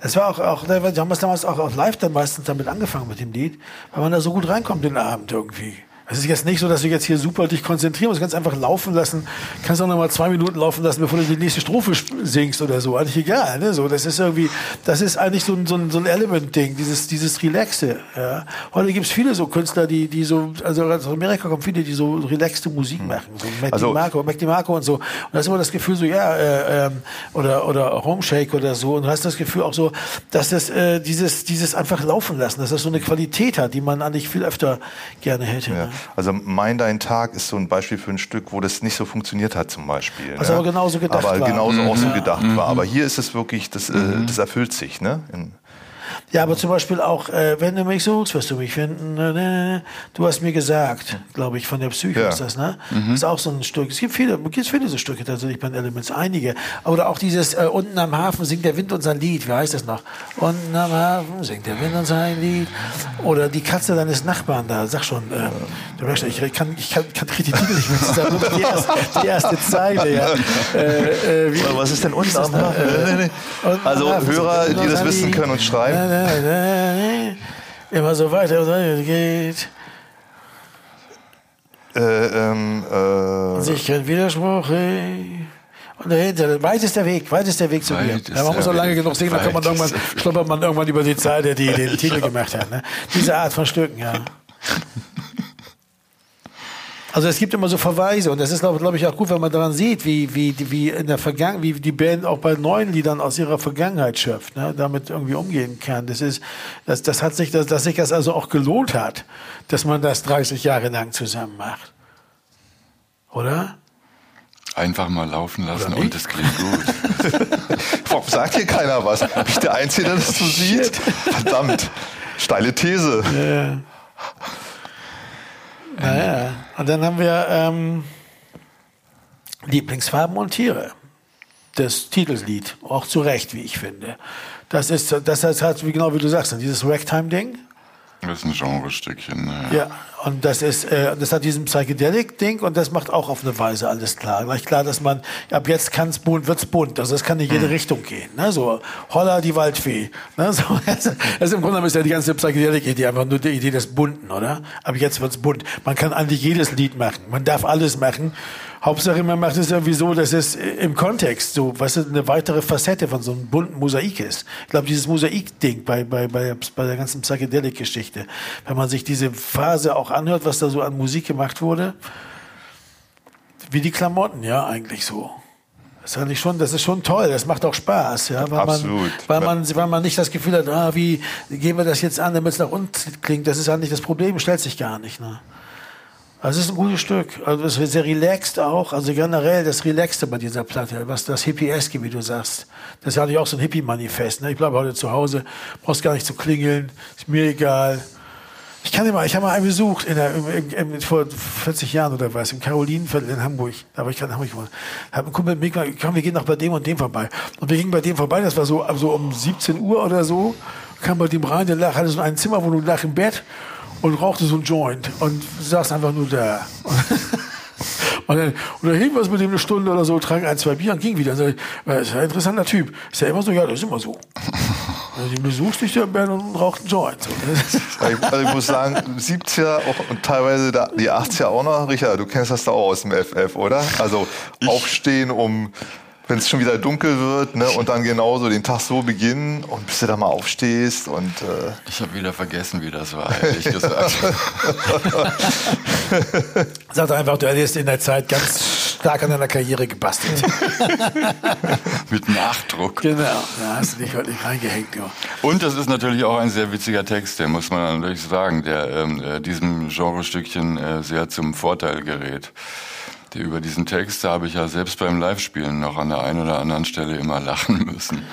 Es war auch, auch, wir haben es damals auch, auch live dann meistens damit angefangen mit dem Lied, weil man da so gut reinkommt den Abend irgendwie. Es ist jetzt nicht so, dass du jetzt hier super dich konzentrieren musst. Du kannst einfach laufen lassen. Kannst auch noch mal zwei Minuten laufen lassen, bevor du die nächste Strophe singst oder so. Eigentlich egal. Ne? So, das ist irgendwie, das ist eigentlich so ein, so ein, so ein Element-Ding, dieses, dieses Relaxe. Ja? Heute gibt es viele so Künstler, die, die so, also aus Amerika kommen viele, die so relaxte Musik machen. So Mac Also- DiMarco, Mac DiMarco und so. Und da ist immer das Gefühl so, ja, äh, ähm, oder, oder Homeshake oder so. Und du hast das Gefühl auch so, dass das, äh, dieses, dieses einfach laufen lassen, dass das so eine Qualität hat, die man eigentlich viel öfter gerne hätte. Ja. Ne? Also Mein Dein Tag ist so ein Beispiel für ein Stück, wo das nicht so funktioniert hat zum Beispiel. Was ne? aber genauso gedacht aber war. Mhm. genauso auch so gedacht war. Aber hier ist es wirklich, das, äh, das erfüllt sich. Ne? In, Ja, aber zum Beispiel auch, äh, wenn du mich suchst, wirst du mich finden. Äh, äh, Du hast mir gesagt, glaube ich, von der Psyche Ja. ist das, ne? Ist auch so ein Stück. Es gibt viele, es gibt viele so Stücke tatsächlich bei den Elements, einige. Oder auch dieses äh, unten am Hafen singt der Wind unser Lied. Wie heißt das noch? Unten am Hafen singt der Wind unser Lied. Oder die Katze deines Nachbarn da. Sag schon, äh, du merkst schon, ich kann, ich kann, kann krieg die Titel nicht mehr zusammen. Die erste, die erste Zeile, ja. Äh, äh, wie, was ist denn unten am das? Hafen? Äh, unten am Also Hafen Hörer, singt der die das wissen, können uns schreiben. Immer so weiter und weiter geht. Äh, ähm, äh, Sich kein Widerspruch. ey. Und dahinter, weit ist der Weg, weit ist der Weg zu mir. Ja, man muss auch lange genug singen, dann kann man irgendwann, schluppert man irgendwann über die Seite, die den Titel gemacht hat. Ne? Diese Art von Stücken, ja. Also es gibt immer so Verweise und das ist, glaube glaub ich, auch gut, wenn man daran sieht, wie, wie, wie in der Vergangenheit, wie die Band auch bei neuen Liedern aus ihrer Vergangenheit schöpft, ne? damit irgendwie umgehen kann. Das ist, das, das hat sich, dass, dass sich das also auch gelohnt hat, dass man das 30 Jahre lang zusammen macht. Oder? Einfach mal laufen lassen und es klingt gut. [LAUGHS] warum sagt hier keiner was? Bin ich der Einzige, der das so sieht? Verdammt. Steile These. Naja, und dann haben wir ähm, Lieblingsfarben und Tiere. Das Titellied, auch zu Recht, wie ich finde. Das ist, das heißt, halt, wie genau wie du sagst, dieses Ragtime-Ding. Das ist ein Genrestückchen. Ne? Ja, und das ist, äh, das hat diesen Psychedelic-Ding und das macht auch auf eine Weise alles klar. Gleich klar, dass man, ab jetzt kann es bunt, wird's bunt. Also das kann in jede Richtung gehen. Ne? So, Holla die Waldfee. Ne? So, [LAUGHS] also, also im Grunde genommen ist ja die ganze Psychedelic-Idee einfach nur die Idee des Bunten, oder? Ab jetzt wird's bunt. Man kann eigentlich jedes Lied machen. Man darf alles machen. Hauptsache, man macht es irgendwie so, dass es im Kontext so, was eine weitere Facette von so einem bunten Mosaik ist. Ich glaube, dieses Mosaik-Ding bei, bei, bei, bei der ganzen Psychedelic-Geschichte, wenn man sich diese Phase auch anhört, was da so an Musik gemacht wurde, wie die Klamotten, ja, eigentlich so. Das ist eigentlich schon, das ist schon toll. Das macht auch Spaß, ja, weil Absolut. man, weil man, weil man nicht das Gefühl hat, ah, wie gehen wir das jetzt an, damit es nach unten klingt. Das ist eigentlich das Problem, stellt sich gar nicht. Ne? Also es ist ein gutes Stück. Also es ist sehr relaxed auch. Also generell das Relaxte bei dieser Platte, was das Hippieske, wie du sagst. Das ja eigentlich auch so ein Hippie-Manifest. Ne? Ich bleibe heute zu Hause, brauchst gar nicht zu klingeln, ist mir egal. Ich kann mal, ich habe mal einen besucht in der, im, im, vor 40 Jahren oder was, im Karolinenviertel in Hamburg. Da war ich gerade in Hamburg gewohnt. Hab einen Kumpel mit mir gesagt, komm, wir gehen noch bei dem und dem vorbei. Und wir gingen bei dem vorbei, das war so, so um 17 Uhr oder so, kam bei dem rein, der lag, hatte so ein Zimmer, wo du lag im Bett und rauchte so ein Joint und saß einfach nur da. [LAUGHS] Und dann unterhielten wir uns mit dem eine Stunde oder so, trank ein, zwei Bier und ging wieder. Und sag ich, das ist ja ein interessanter Typ. Ist ja immer so, ja, das ist immer so. [LAUGHS] Also, den besuchst dich der Band und raucht einen Joint. Ist- Also ich, also ich muss sagen, 70er auch, und teilweise die 80er auch noch. Richard, du kennst das da auch aus dem FF, oder? Also aufstehen, um, wenn es schon wieder dunkel wird, ne, und dann genauso den Tag so beginnen und bis du da mal aufstehst und äh, Ich habe wieder vergessen, wie das war, ehrlich gesagt. [LAUGHS] Sag doch einfach, du hättest in der Zeit ganz stark an deiner Karriere gebastelt. [LAUGHS] Mit Nachdruck. genau, da hast du dich heute nicht reingehängt. Ja. Und das ist natürlich auch ein sehr witziger Text, der muss man natürlich sagen, der ähm, äh, diesem Genrestückchen äh, sehr zum Vorteil gerät. Der, über diesen Text habe ich ja selbst beim Live-Spielen noch an der einen oder anderen Stelle immer lachen [LAUGHS] müssen.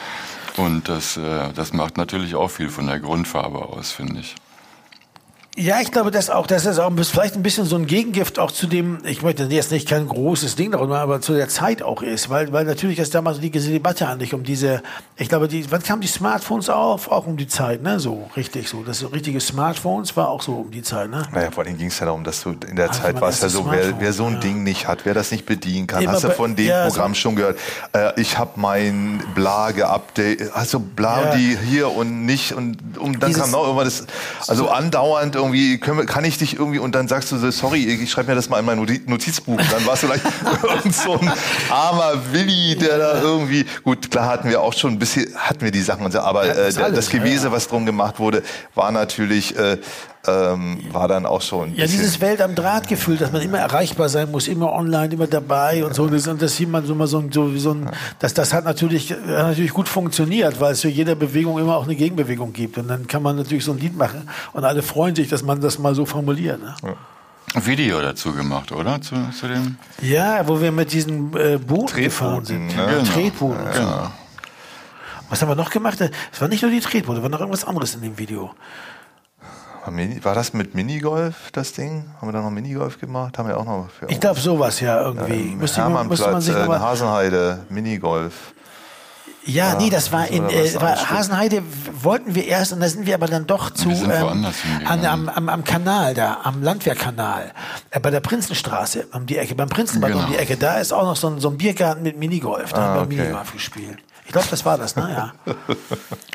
Und das, äh, das macht natürlich auch viel von der Grundfarbe aus, finde ich. Ja, ich glaube, dass auch, dass es auch vielleicht ein bisschen so ein Gegengift auch zu dem, ich möchte jetzt nicht kein großes Ding darüber, aber zu der Zeit auch ist, weil, weil natürlich ist damals die Debatte eigentlich um diese, ich glaube, die, wann kamen die Smartphones auf? Auch um die Zeit, ne? So, richtig so. Das so richtige Smartphones war auch so um die Zeit, ne? naja, vor allem ging es ja darum, dass du in der Also Zeit warst ja so, wer, wer so ein ja. Ding nicht hat, wer das nicht bedienen kann, Immer hast du von dem ja, Programm so- schon gehört. Äh, ich habe mein Bla geupdate, also Bla Ja. die hier und nicht und, und dann Dieses- kam noch irgendwas, das, also andauernd irgendwie, können wir, kann ich dich irgendwie, und dann sagst du so, sorry, ich schreibe mir das mal in mein Noti- Notizbuch. Und dann warst du vielleicht [LAUGHS] irgend so ein armer Willi, der da irgendwie, gut, klar hatten wir auch schon ein bisschen, hatten wir die Sachen aber äh, das Gewese, was drum gemacht wurde, war natürlich, äh, ähm, war dann auch schon ein Ja, dieses Welt am Draht-Gefühl, dass man immer erreichbar sein muss, immer online, immer dabei und so. Das, und das sieht man so mal so, ein- so, wie so ein, das, das hat natürlich, hat natürlich gut funktioniert, weil es für jede Bewegung immer auch eine Gegenbewegung gibt. Und dann kann man natürlich so ein Lied machen und alle freuen sich, dass man das mal so formuliert. Ne? Video dazu gemacht, oder? Zu, zu dem. Ja, wo wir mit diesen äh, Booten gefahren Tretbooten, sind. ne? Ja, Genau. Tretbooten. und so. Genau. Was haben wir noch gemacht? Es war nicht nur die Tretboote, war noch irgendwas anderes in dem Video. War das mit Minigolf, das Ding? Haben wir da noch Minigolf gemacht? Haben wir auch noch für Ich glaube sowas ja irgendwie. Im müsste, man, müsste man sich äh, noch in mal, Hasenheide, Minigolf. Ja, nee, das war in äh, war. Hasenheide wollten wir erst und da sind wir aber dann doch zu ähm, an, am, am, am Kanal da, am Landwehrkanal, äh, bei der Prinzenstraße um die Ecke, beim Prinzenbad um Genau. die Ecke. Da ist auch noch so ein, so ein Biergarten mit Minigolf. Da Ah, haben wir okay. Minigolf gespielt. Ich glaube, das war das, ne? Ja.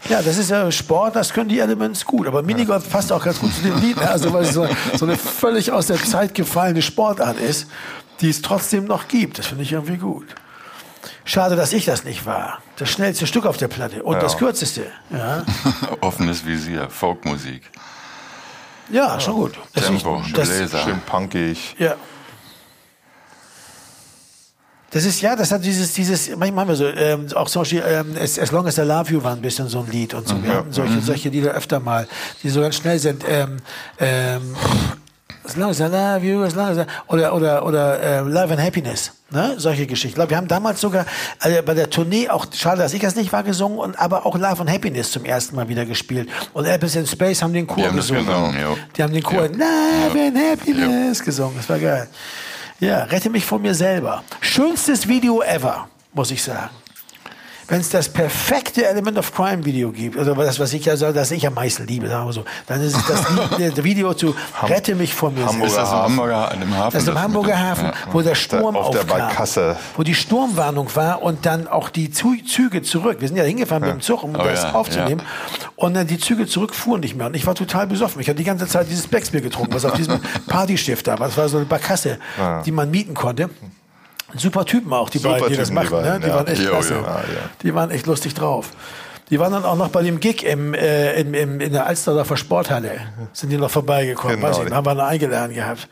ja, das ist ja Sport, das können die Elements gut. Aber Minigolf passt auch ganz gut zu dem Lied. Also, weil es so, so eine völlig aus der Zeit gefallene Sportart ist, die es trotzdem noch gibt. Das finde ich irgendwie gut. Schade, dass ich das nicht war. Das schnellste Stück auf der Platte und das kürzeste. Ja, [LAUGHS] Offenes Visier, Folkmusik. ja schon gut. Das, Tempo, das, Bläser. Schön punkig. ja. Das ist ja, das hat dieses, dieses, manchmal haben wir so, ähm, auch zum Beispiel, ähm, as, as Long as I Love You war ein bisschen so ein Lied und so. Wir hatten solche, solche Lieder öfter mal, die so ganz schnell sind. Ähm, ähm, as long as I love you, as long as I, oder, oder, oder äh, Love and Happiness, ne? solche Geschichten. Ich glaube, wir haben damals sogar äh, bei der Tournee auch, schade, dass ich das nicht war, gesungen, und, aber auch Love and Happiness zum ersten Mal wieder gespielt. Und Elvis in Space haben den Chor Die haben gesungen. gesungen, jo. Die haben den Chor Ja. Love and Happiness gesungen. Das war geil. Ja, rette mich von mir selber. Schönstes Video ever, muss ich sagen. Wenn es das perfekte Element of Crime Video gibt, also das, was ich ja so, das ich am meisten liebe, sagen wir so, dann ist es das [LAUGHS] Video zu Rette mich von mir Hamburger Ist das. Hamburger, dem Hafen? das ist im Hamburger Hafen, Ja. wo der Sturm auf der aufkam, Barkasse. wo die Sturmwarnung war und dann auch die Züge zurück. Wir sind ja hingefahren mit dem Zug, um Oh das ja, aufzunehmen. Und dann die Züge zurück fuhren nicht mehr. Und ich war total besoffen. Ich habe die ganze Zeit dieses Becksbier getrunken, was auf diesem [LAUGHS] Partyschiff da war. Das war so eine Barkasse, die man mieten konnte. Super Typen auch, die Super beiden, die das Typen, die machten. ne? beiden, Die ja. waren echt Jo, klasse. jo. Ja. Die waren echt lustig drauf. Die waren dann auch noch bei dem Gig im, äh, im, im, in der Alsterdorfer Sporthalle. Sind die noch vorbeigekommen. Genau. Weiß ich, haben wir noch eingeladen gehabt.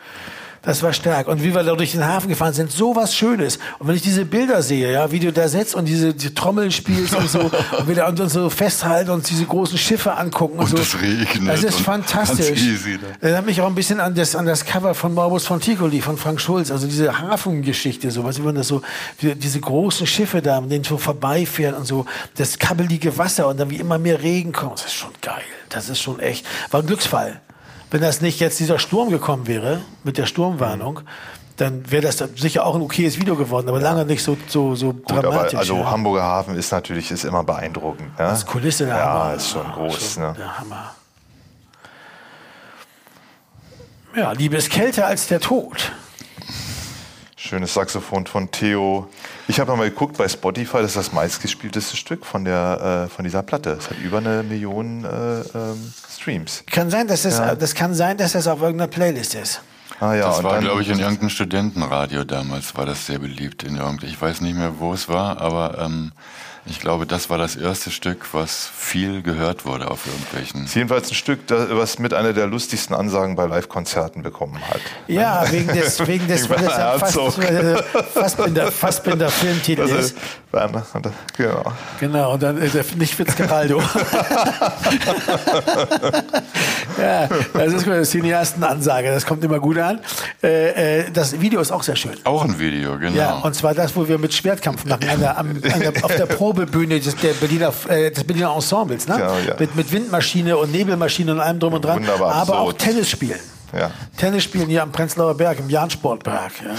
Das war stark. Und wie wir da durch den Hafen gefahren sind, so was Schönes. Und wenn ich diese Bilder sehe, ja, wie du da sitzt und diese, die Trommeln spielst und so, [LAUGHS] und wir da uns so festhalten und diese großen Schiffe angucken und, Und so. es regnet Das ist fantastisch. easy, ne? Erinnert mich auch ein bisschen an das, an das Cover von Morbus von Ticoli, von Frank Schulz. Also diese Hafengeschichte, so, was wie man das so, diese großen Schiffe da, mit denen so vorbeifährt und so, das kabbelige Wasser und dann wie immer mehr Regen kommt. Das ist schon geil. Das ist schon echt, war ein Glücksfall. Wenn das nicht jetzt dieser Sturm gekommen wäre, mit der Sturmwarnung, dann wäre das sicher auch ein okayes Video geworden, aber lange nicht so, so, so Gut, aber dramatisch. also ja. Hamburger Hafen ist natürlich ist immer beeindruckend. Ne? Das Kulisse der Ja, Hammer. ist schon groß. Schon Ne? Der Hammer. Ja, Liebe ist kälter als der Tod. Schönes Saxophon von Theo. Ich habe mal geguckt bei Spotify, das ist das meistgespielteste Stück von, der, äh, von dieser Platte. Es hat über eine Million äh, ähm, Streams. Kann sein, dass das, das kann sein, dass das auf irgendeiner Playlist ist. Ah, ja, Das und war, glaube ich, in irgendeinem Studentenradio damals, war das sehr beliebt. In irgend, ich weiß nicht mehr, wo es war, aber ähm, ich glaube, das war das erste Stück, was viel gehört wurde auf irgendwelchen. ist jedenfalls ein Stück, das, was mit einer der lustigsten Ansagen bei Live-Konzerten bekommen hat. Ja, wegen des, wegen des, Wegen weil das äh, Fassbinder, Fassbinder Filmtitel Das ist. ist, Werner, und- genau. Genau, und dann äh, nicht Fitzgeraldo. [LAUGHS] [LAUGHS] ja, das ist gut, das ist Cineastenansage, das kommt immer gut an. Äh, äh, das Video ist auch sehr schön. Auch ein Video, genau. Ja, und zwar das, wo wir mit Schwertkampf machen, an der, an der, auf der Probebühne des, der Berliner, äh, des Berliner Ensembles, ne? Genau, ja. mit, mit Windmaschine und Nebelmaschine und allem drum und dran. Wunderbar aber auch absurd. Tennis spielen. Ja. Tennis spielen hier am Prenzlauer Berg, im Jahn-Sportpark. Ja.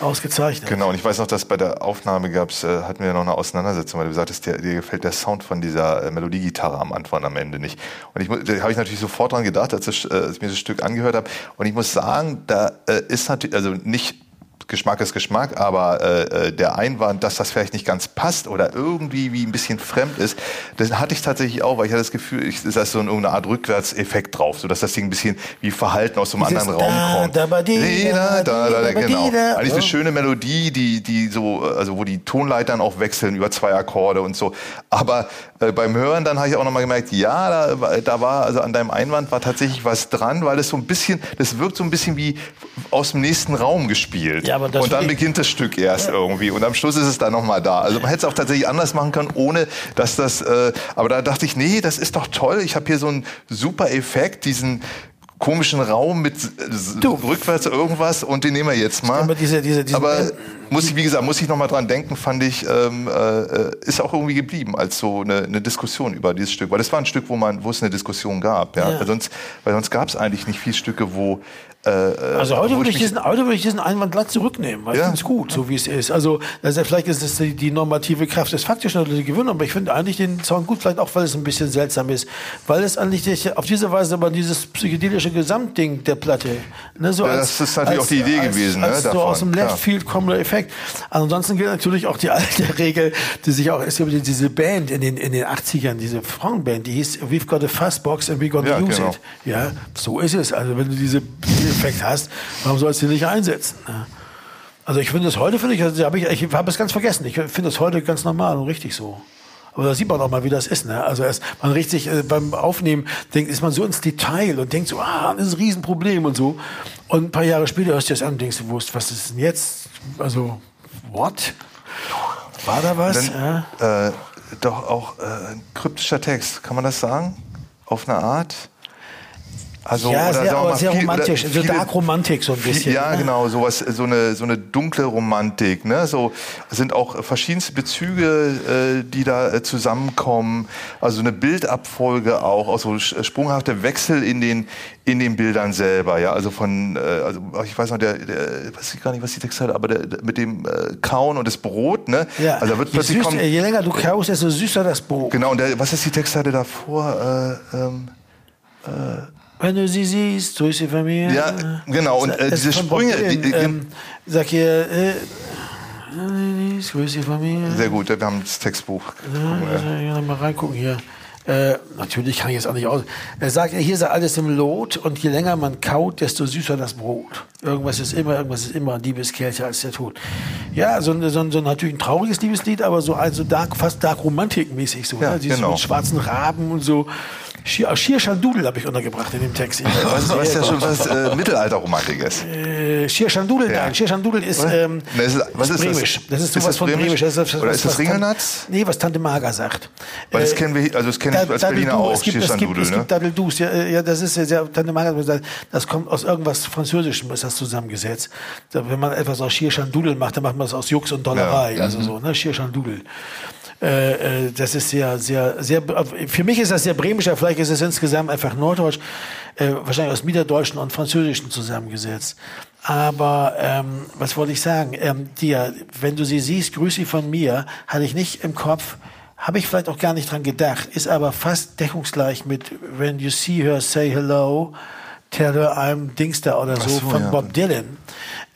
Ausgezeichnet. Genau, und ich weiß noch, dass bei der Aufnahme gab's, äh, hatten wir noch eine Auseinandersetzung, weil du sagtest, dir, dir gefällt der Sound von dieser äh, Melodiegitarre am Anfang am Ende nicht. Und ich, da habe ich natürlich sofort dran gedacht, als ich, äh, als ich mir das Stück angehört habe. Und ich muss sagen, da äh, ist natürlich, also nicht Geschmack ist Geschmack, aber äh, äh, der Einwand, dass das vielleicht nicht ganz passt oder irgendwie wie ein bisschen fremd ist, das hatte ich tatsächlich auch, weil ich hatte das Gefühl, ich, ist das so eine Art Rückwärtseffekt drauf, so dass das Ding ein bisschen wie Verhalten aus so einem Dieses anderen Raum da, kommt. da, da, da, da, da, ba, genau. da. Eigentlich eine schöne Melodie, die, die so, also wo die Tonleitern auch wechseln über zwei Akkorde und so. Aber äh, beim Hören dann habe ich auch nochmal gemerkt, ja, da, war- da war, also an deinem Einwand war tatsächlich was dran, weil es so ein bisschen, das wirkt so ein bisschen wie aus dem nächsten Raum gespielt. Ja, aber das und dann beginnt das Stück erst irgendwie. Und am Schluss ist es dann nochmal da. Also man hätte es auch tatsächlich anders machen können, ohne dass das, äh, aber da dachte ich, nee, das ist doch toll. Ich habe hier so einen super Effekt, diesen komischen Raum mit Du. rückwärts irgendwas und den nehmen wir jetzt mal. Aber diese- diese- diese- aber muss ich, wie gesagt, muss ich noch mal dran denken, fand ich, ähm, äh, ist auch irgendwie geblieben als so eine, eine Diskussion über dieses Stück. Weil das war ein Stück, wo man, wo es eine Diskussion gab. Ja? Ja. Weil sonst, weil sonst gab es eigentlich nicht viele Stücke, wo äh, Also heute würde ich, mich- diesen, heute würde ich diesen Einwand glatt zurücknehmen, weil ich Ja. finde es gut, so wie es ist. Also ist, vielleicht ist es die, die normative Kraft des Faktischen oder die Gewöhnung, aber ich finde eigentlich den Song gut, vielleicht auch, weil es ein bisschen seltsam ist, weil es eigentlich auf diese Weise aber dieses psychedelische Gesamtding der Platte, ne, so Ja, das ist natürlich auch die Idee als, gewesen, ne, als so davon, aus dem. Left Field kommender Effekt. Ansonsten gilt natürlich auch die alte [LAUGHS] Regel, die sich auch, es gibt diese Band in den, in den 80ern, diese Frauenband, die hieß We've got a Fuzzbox and we're gonna Ja, use genau. it. Ja, so ist es. Also wenn du diese, diesen Effekt hast, warum sollst du den nicht einsetzen? Also ich finde es heute, finde ich, also habe ich, ich habe es ganz vergessen. Ich finde es heute ganz normal und richtig so. Aber da sieht man auch mal, wie das ist. Ne? Also erst, man riecht sich äh, beim Aufnehmen, denkt, ist man so ins Detail und denkt so, ah, das ist ein Riesenproblem und so. Und ein paar Jahre später hörst du das an und denkst, du, wo ist, was ist denn jetzt? Also, what? War da was? ja? Dann, äh, doch auch äh, ein kryptischer Text, kann man das sagen? Auf eine Art? Also, ja, sehr, mal, sehr viel- romantisch. So viele- Dark Romantik so ein Viel- bisschen. Ja, ne? genau, sowas, so eine, so eine dunkle Romantik, ne? So sind auch verschiedenste Bezüge, äh, die da äh, zusammenkommen. Also eine Bildabfolge auch, auch so sprunghafte Wechsel in den in den Bildern selber, ja. Also von, äh, also ich weiß noch, der, der weiß ich gar nicht, was die Texte hat, aber der, der, mit dem äh, Kauen und das Brot, ne? Ja. Also da wird je, plötzlich süß, kommen, je länger du kaust, desto süßer das Brot. genau. Und der, was ist die Textseite davor? Äh, ähm, Wenn du sie siehst, grüß sie von mir. Ja, genau, und, äh, diese ist Sprünge, die- die- ähm, sag hier, äh, grüß sie von mir. sehr gut, wir haben das Textbuch. Gucken wir. Ja, mal reingucken hier. Äh, natürlich kann ich jetzt auch nicht aus. Er sagt, hier ist alles im Lot und je länger man kaut, desto süßer das Brot. Irgendwas ist immer, irgendwas ist immer ein Liebeskercher als der Tod. Ja, so, so, so natürlich ein trauriges Liebeslied, aber so also dark, fast dark romantikmäßig so. Ja, ne? Dieses genau. mit schwarzen Raben und so. Schier Schandudel habe ich untergebracht in dem Text. [LAUGHS] Was, was ja schon was äh, Mittelalterromantik ist. Äh, Schandudel, Ja. nein, Schandudel ist, ähm, Ne, ist es- was ist das? bremisch. Das ist Ist sowas das von bremisch? Das ist, Oder was- ist das Ringelnatz? Nee, was Tante Maga sagt. Weil das Äh, kennen wir, also das kenne ich Da- als Berliner auch, es gibt, es es ne? gibt Daddel-Dus, ja, äh, ja, das ist ja Tante gesagt, das kommt aus irgendwas Französischem, ist das zusammengesetzt. Wenn man etwas aus Schirchandudel macht, dann macht man das aus Jux und Dollerei. Mhm. also so, ne, Schirchandudel. Äh, äh, das ist sehr, sehr, sehr, für mich ist das sehr bremischer, vielleicht ist es insgesamt einfach Norddeutsch, äh, wahrscheinlich aus Niederdeutschen und Französischen zusammengesetzt. Aber ähm, was wollte ich sagen? Ähm, dir, wenn du sie siehst, grüß sie von mir, hatte ich nicht im Kopf, habe ich vielleicht auch gar nicht dran gedacht, ist aber fast deckungsgleich mit When you see her, say hello, her I'm Dingster oder so, so, von ja. Bob Dylan.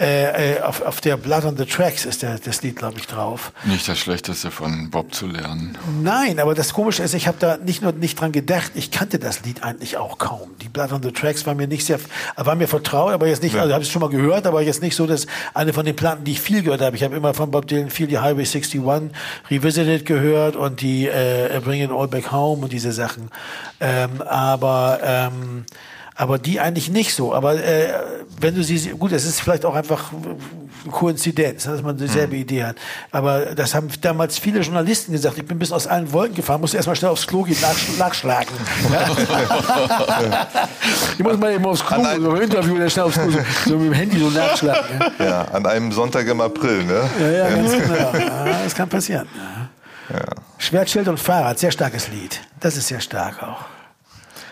Äh, äh, auf, auf der Blood on the Tracks ist der, das Lied, glaube ich, drauf. Nicht das Schlechteste von Bob zu lernen. Nein, aber das Komische ist, ich habe da nicht nur nicht dran gedacht, ich kannte das Lied eigentlich auch kaum. Die Blood on the Tracks war mir nicht sehr, war mir vertraut, aber jetzt nicht, also habe ich schon mal gehört, aber jetzt nicht so, dass eine von den Platten, die ich viel gehört habe. Ich habe immer von Bob Dylan viel die Highway 61 Revisited gehört und die äh, Bring It All Back Home und diese Sachen. Ähm, aber ähm, aber die eigentlich nicht so. Aber äh, wenn du sie, gut, es ist vielleicht auch einfach eine Koinzidenz, dass man dieselbe Idee hat. Aber das haben damals viele Journalisten gesagt. Ich bin bis aus allen Wolken gefahren, musste erstmal schnell aufs Klo gehen, nachsch nachschlagen. Ja. [LAUGHS] ich muss mal eben aufs Klo, An ein- so im Interview, der schnell aufs Klo, so, so mit dem Handy so nachschlagen. Ja, Ja, an einem Sonntag im April, ne? ja, ja ganz genau. Ja, das kann passieren. Ja. Schwertschild und Fahrrad, sehr starkes Lied. Das ist sehr stark auch.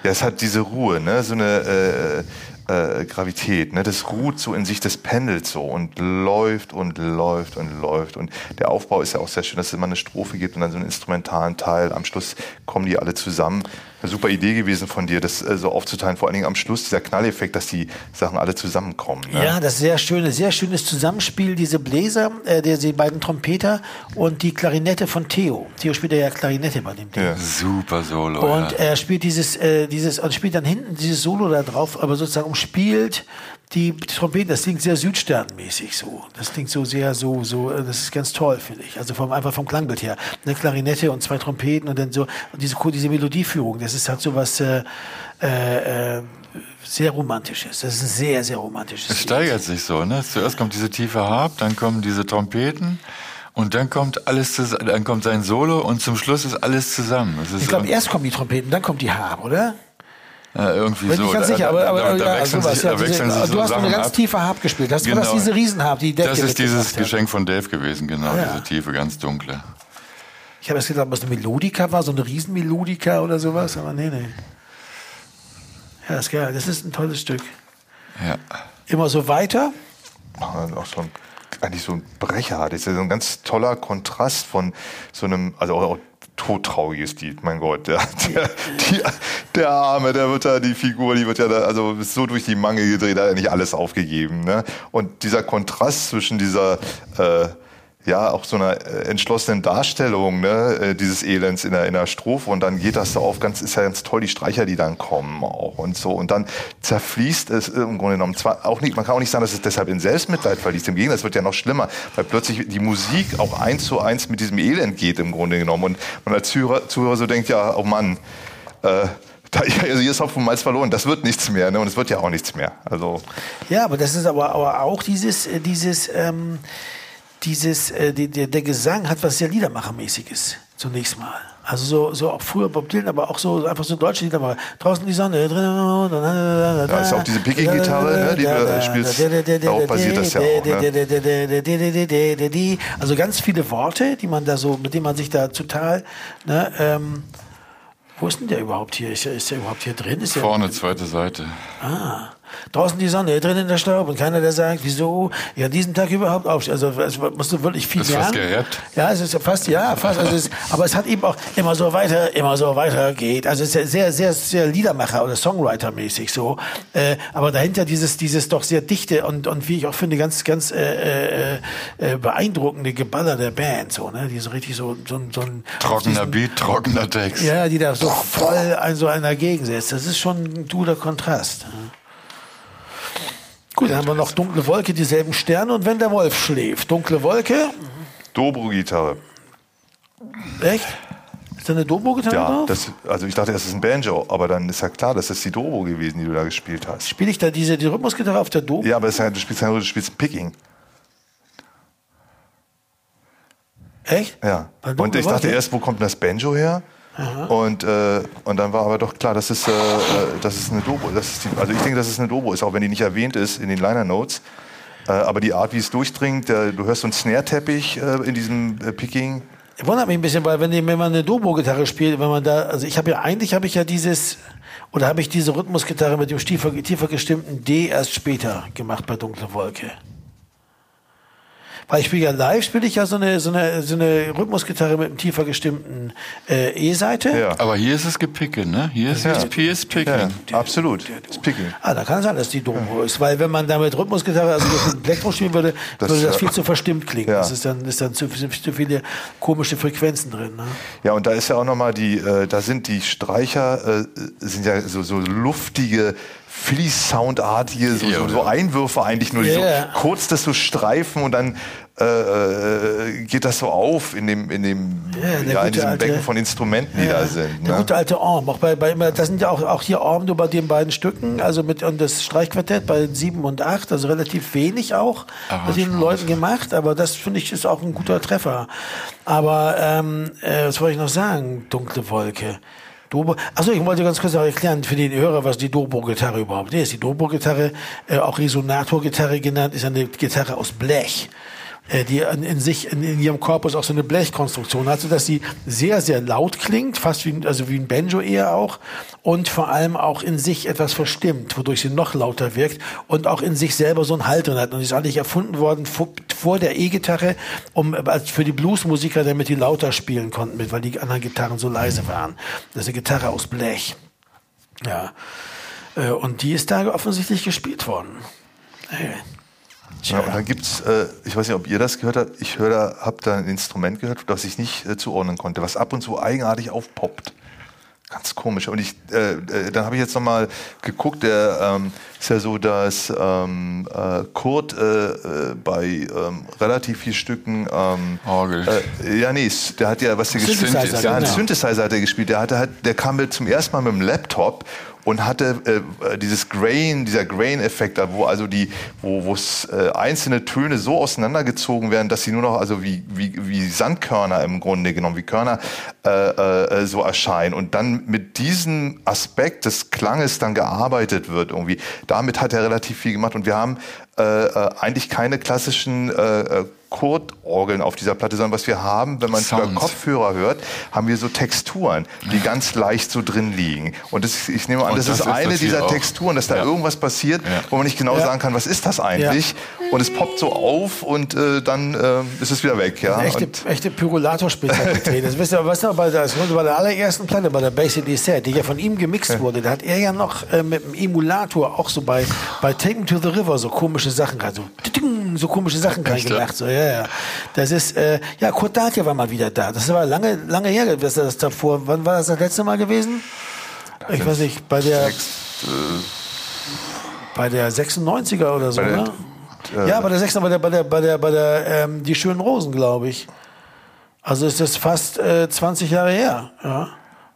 Es hat diese Ruhe, ne? so eine äh, äh, Gravität. Ne? Das ruht so in sich, das pendelt so und läuft und läuft und läuft. Und der Aufbau ist ja auch sehr schön, dass es immer eine Strophe gibt und dann so einen instrumentalen Teil. Am Schluss kommen die alle zusammen. Eine super Idee gewesen von dir, das äh, so aufzuteilen, vor allen Dingen am Schluss, dieser Knalleffekt, dass die Sachen alle zusammenkommen. Ne? Ja, das ist sehr schöne, sehr schönes Zusammenspiel, diese Bläser, äh, der, die beiden Trompeter und die Klarinette von Theo. Theo spielt ja Klarinette bei dem Ding. Ja. Super Solo. Und ja. er spielt dieses, äh, dieses, und spielt dann hinten dieses Solo da drauf, aber sozusagen umspielt die Trompeten. Das klingt sehr Südsternmäßig so. Das klingt so sehr so, so, äh, das ist ganz toll, finde ich. Also vom, einfach vom Klangbild her. Eine Klarinette und zwei Trompeten und dann so, und diese, diese Melodieführung, das ist halt so was, äh, äh, äh, sehr romantisches. Das ist ein sehr, sehr romantisches. Es Lied. steigert sich so, ne? Zuerst kommt diese tiefe Harp, dann kommen diese Trompeten und dann kommt alles zusammen, dann kommt sein Solo und zum Schluss ist alles zusammen. Ist Ich glaube, erst kommen die Trompeten, dann kommt die Harp, oder? Ja, irgendwie Bin so. ich ganz Da- sicher, aber, da- aber da, da ja, wechseln sowas. sich, ja, da wechseln diese, sich du so hast Sachen eine ganz ab. tiefe Harp gespielt. Das war das Genau. diese Riesenharp, die Dave Das ist dieses mitgebracht hat. Geschenk von Dave gewesen, genau, Ja. diese tiefe, ganz dunkle. Ich habe erst gedacht, ob es eine Melodika war, so eine Riesenmelodika oder sowas, aber nee, nee. Ja, ist geil. Das ist ein tolles Stück. Ja. Immer so weiter. Und auch so ein, eigentlich so ein Brecher. Das ist ja so ein ganz toller Kontrast von so einem, also auch, auch todtrauriges Lied, mein Gott. Der, der, die, der Arme, der wird da, die Figur, die wird ja da, also ist so durch die Mangel gedreht, hat er nicht alles aufgegeben. Ne? Und dieser Kontrast zwischen dieser, äh, ja, auch so einer äh, entschlossenen Darstellung ne, äh, dieses Elends in der, in der Strophe und dann geht das da auf, ganz, ist ja ganz toll, die Streicher, die dann kommen auch und so. Und dann zerfließt es im Grunde genommen zwar auch nicht, man kann auch nicht sagen, dass es deshalb in Selbstmitleid verliest. Im Gegenteil, es wird ja noch schlimmer, weil plötzlich die Musik auch eins zu eins mit diesem Elend geht im Grunde genommen. Und man als Zuhörer, Zuhörer so denkt, ja, oh Mann, äh, [LAUGHS] da, also hier ist Hopfen und Malz verloren, das wird nichts mehr, ne? Und es wird ja auch nichts mehr. Also Ja, aber das ist aber, aber auch dieses, äh, dieses, ähm, dieses, äh, die, der, der Gesang hat was sehr Liedermachermäßiges zunächst mal. Also so, so auch früher Bob Dylan, aber auch so einfach so deutsche Liedermacher. Draußen die Sonne, drinnen. Da Da ist auch diese Picking-Gitarre, ne, die du spielst. Darauf basiert das ja auch, ne? Also ganz viele Worte, die man da so, mit denen man sich da total, ne, ähm, wo ist denn der überhaupt hier? Ist der, ist der überhaupt hier drin? Ist der, Vorne, zweite Seite. Ah, draußen die Sonne, drinnen der Staub und keiner, der sagt, wieso ich an diesem Tag überhaupt aufstehe. Also es musst du wirklich viel Ist fast lernen. gerappt. Ja, es ist ja fast, ja, fast. Also es, aber es hat eben auch immer so weiter, immer so weiter geht. Also es ist ja sehr, sehr, sehr Liedermacher oder Songwriter-mäßig so. Äh, aber dahinter dieses, dieses doch sehr dichte und, und wie ich auch finde, ganz, ganz äh, äh, äh, beeindruckende Geballer der Band, so, ne? Die so richtig so, so, so ein Trockener diesen- Beat, trockener Text. ja, die da so voll ein, so einer gegensetzt. Das ist schon ein guter Kontrast. ja. Gut, dann haben wir noch dunkle Wolke, dieselben Sterne und wenn der Wolf schläft. Dunkle Wolke, Dobro-Gitarre. echt? Ist da eine Dobro-Gitarre Ja, drauf? das, also ich dachte, das ist ein Banjo, aber dann ist ja klar, das ist die Dobro gewesen, die du da gespielt hast. Spiele ich da diese die Rhythmusgitarre auf der Dobro? Ja, aber ja, du spielst nur, du spielst ein Picking. Echt? Ja. Und ich dachte erst, wo kommt denn das Banjo her? Und, äh, und dann war aber doch klar, das ist, äh, äh, das ist eine Dobro. Das ist die, also ich denke, dass es eine Dobro ist, auch wenn die nicht erwähnt ist in den Liner Notes. Äh, aber die Art, wie es durchdringt, du hörst so einen Snare-Teppich äh, in diesem äh, Picking. Wundert mich ein bisschen, weil wenn, wenn man eine Dobro-Gitarre spielt, wenn man da, also ich habe ja eigentlich habe ich ja dieses oder habe ich diese Rhythmusgitarre mit dem tiefer, tiefer gestimmten D erst später gemacht bei Dunkle Wolke. Weil ich spiele ja live, spiele ich ja so eine, so eine, so eine Rhythmusgitarre mit einem tiefer gestimmten äh, E-Seite. Ja. Aber hier ist es gepicke, ne? Hier ist es hier ist Picking. Ja, absolut. Das Picking. Ah, da kann es sein, dass die Dobro ist, weil wenn man da mit Rhythmusgitarre, also mit Elektro spielen würde, Das, würde das ja. viel zu verstimmt klingen. Ja. Das ist dann, ist dann zu, sind zu viele komische Frequenzen drin. Ne? Ja, und da ist ja auch nochmal die, äh, da sind die Streicher, äh, sind ja so, so luftige, Philly-Soundartige, so, so, so Einwürfe eigentlich nur, die Ja. so kurz das so streifen und dann äh, äh, geht das so auf in dem, in dem, Ja, ja, in diesem alte- Becken von Instrumenten, die da sind. Der Ne? gute alte Orm, auch bei, bei immer, das sind ja auch, auch hier Orm nur bei den beiden Stücken, also mit und das Streichquartett bei sieben und acht, also relativ wenig auch mit den Leuten gemacht, aber das finde ich ist auch ein guter Treffer. Aber ähm, äh, was wollte ich noch sagen? Dunkle Wolke. Dobro. Achso, ich wollte ganz kurz auch erklären für den Hörer, was die Dobro-Gitarre überhaupt ist. Die Dobro-Gitarre, äh, auch Resonator-Gitarre genannt, ist eine Gitarre aus Blech. Äh, die in, sich, in, ihrem Korpus auch so eine Blechkonstruktion hat, sodass sie sehr, sehr laut klingt, fast wie, also wie ein Banjo eher auch und vor allem auch in sich etwas verstimmt, wodurch sie noch lauter wirkt und auch in sich selber so einen Halt drin hat. Und die ist eigentlich erfunden worden vor, vor der E-Gitarre, um als für die Bluesmusiker, damit die lauter spielen konnten, mit, weil die anderen Gitarren so leise waren. Das ist eine Gitarre aus Blech. Ja. Äh, und die ist da offensichtlich gespielt worden. Hey. Ja, und dann gibt's, äh, ich weiß nicht, ob ihr das gehört habt, ich höre da, hab da ein Instrument gehört, das ich nicht äh, zuordnen konnte, was ab und zu eigenartig aufpoppt. Ganz komisch. Und ich, äh, äh dann habe ich jetzt nochmal geguckt, der ähm, ist ja so, dass ähm, äh, Kurt äh, äh, bei ähm, relativ vielen Stücken ähm, Orgel. Äh, ja, nee, der hat ja, was der gespielt hat, ja, einen genau. Synthesizer hat er gespielt. Der hatte halt, der kam mit zum ersten Mal mit dem Laptop und hatte äh, dieses Grain, dieser Grain-Effekt, wo also die, wo äh, einzelne Töne so auseinandergezogen werden, dass sie nur noch also wie, wie, wie Sandkörner im Grunde genommen, wie Körner äh, äh, so erscheinen und dann mit diesem Aspekt des Klanges dann gearbeitet wird irgendwie. Damit hat er relativ viel gemacht und wir haben äh, äh, eigentlich keine klassischen Chordorgeln auf dieser Platte, sondern was wir haben, wenn man es über Kopfhörer hört, haben wir so Texturen, die ganz leicht so drin liegen. Und das, ich nehme an, das, das, ist eine das dieser Texturen, dass da ja. irgendwas passiert, ja. wo man nicht genau ja. sagen kann, was ist das eigentlich? Und es poppt so auf und äh, dann äh, ist es wieder weg. Ja? Eine echte, und echte Pyrolator-Spezialität. das wisst ihr, was noch bei der, bei der allerersten Platte, bei der Basically Set, die ja von ihm gemixt wurde, da hat er ja noch äh, mit dem Emulator auch so bei, bei Take Me to the River so komische Sachen, also so komische Sachen reingemacht. So, ja, ja. Das ist, äh, ja, Kurt Dahlke war mal wieder da. Das war lange, lange her, dass das davor, wann war das das letzte Mal gewesen? Ich weiß nicht, bei der, Sechs, äh, bei der 96er oder so, ne? Äh, ja, bei der 6er, bei der, bei der, bei der, bei der, ähm, die schönen Rosen, glaube ich. Also ist das fast äh, 20 Jahre her, ja.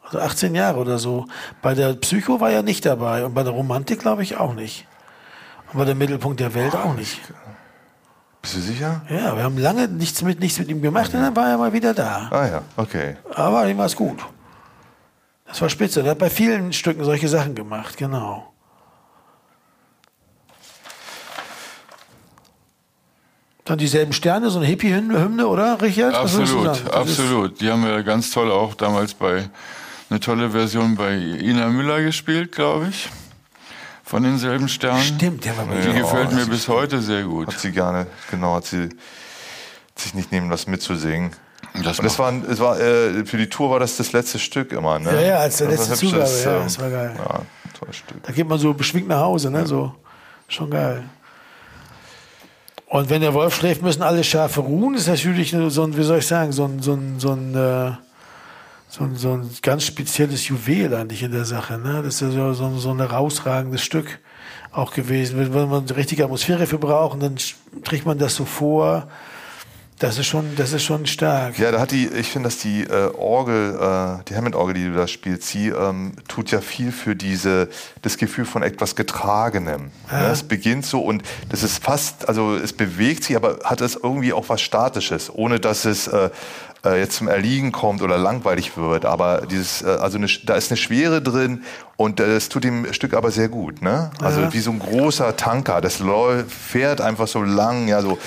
Also 18 Jahre oder so. Bei der Psycho war er nicht dabei und bei der Romantik glaube ich auch nicht. Und bei der Mittelpunkt der Welt auch nicht. Bist du sicher? Ja, wir haben lange nichts mit, nichts mit ihm gemacht und dann war er mal wieder da. Ah ja, okay. Aber ihm war es gut. Das war spitze. Er hat bei vielen Stücken solche Sachen gemacht, genau. Dann dieselben Sterne, so eine Hippie-Hymne, oder, Richard? Absolut, absolut. Die haben wir ganz toll auch damals bei, eine tolle Version bei Ina Müller gespielt, glaube ich von denselben Sternen. Stimmt, der war bei Die gefällt mir bis heute sehr gut. Hat sie gerne, genau, hat sie sich nicht nehmen lassen mitzusingen. Das, und das war, es war äh, für die Tour war das das letzte Stück immer, ne? Ja, ja, als der letzte Zugabe, ja, das war geil. Ja, tolles Stück. Da geht man so beschwingt nach Hause, ne? Ja. So, schon geil. Und wenn der Wolf schläft, müssen alle Schafe ruhen. Das ist natürlich so ein, wie soll ich sagen, so ein, so ein, so ein äh, so, ein, so ein ganz spezielles Juwel eigentlich in der Sache. Ne? Das ist ja so, so ein herausragendes Stück auch gewesen. Wenn, man die richtige Atmosphäre für braucht, dann trägt man das so vor. Das ist schon, das ist schon stark. Ja, da hat die, ich finde, dass die äh, Orgel, äh, die Hammond-Orgel, die du da spielst, sie ähm, tut ja viel für diese, das Gefühl von etwas Getragenem. Ja. Ne? Es beginnt so und das ist fast, also es bewegt sich, aber hat es irgendwie auch was Statisches, ohne dass es äh, äh, jetzt zum Erliegen kommt oder langweilig wird. Aber dieses, äh, also eine, da ist eine Schwere drin und äh, das tut dem Stück aber sehr gut. Ne? Also ja. wie so ein großer Tanker, das fährt einfach so lang, ja so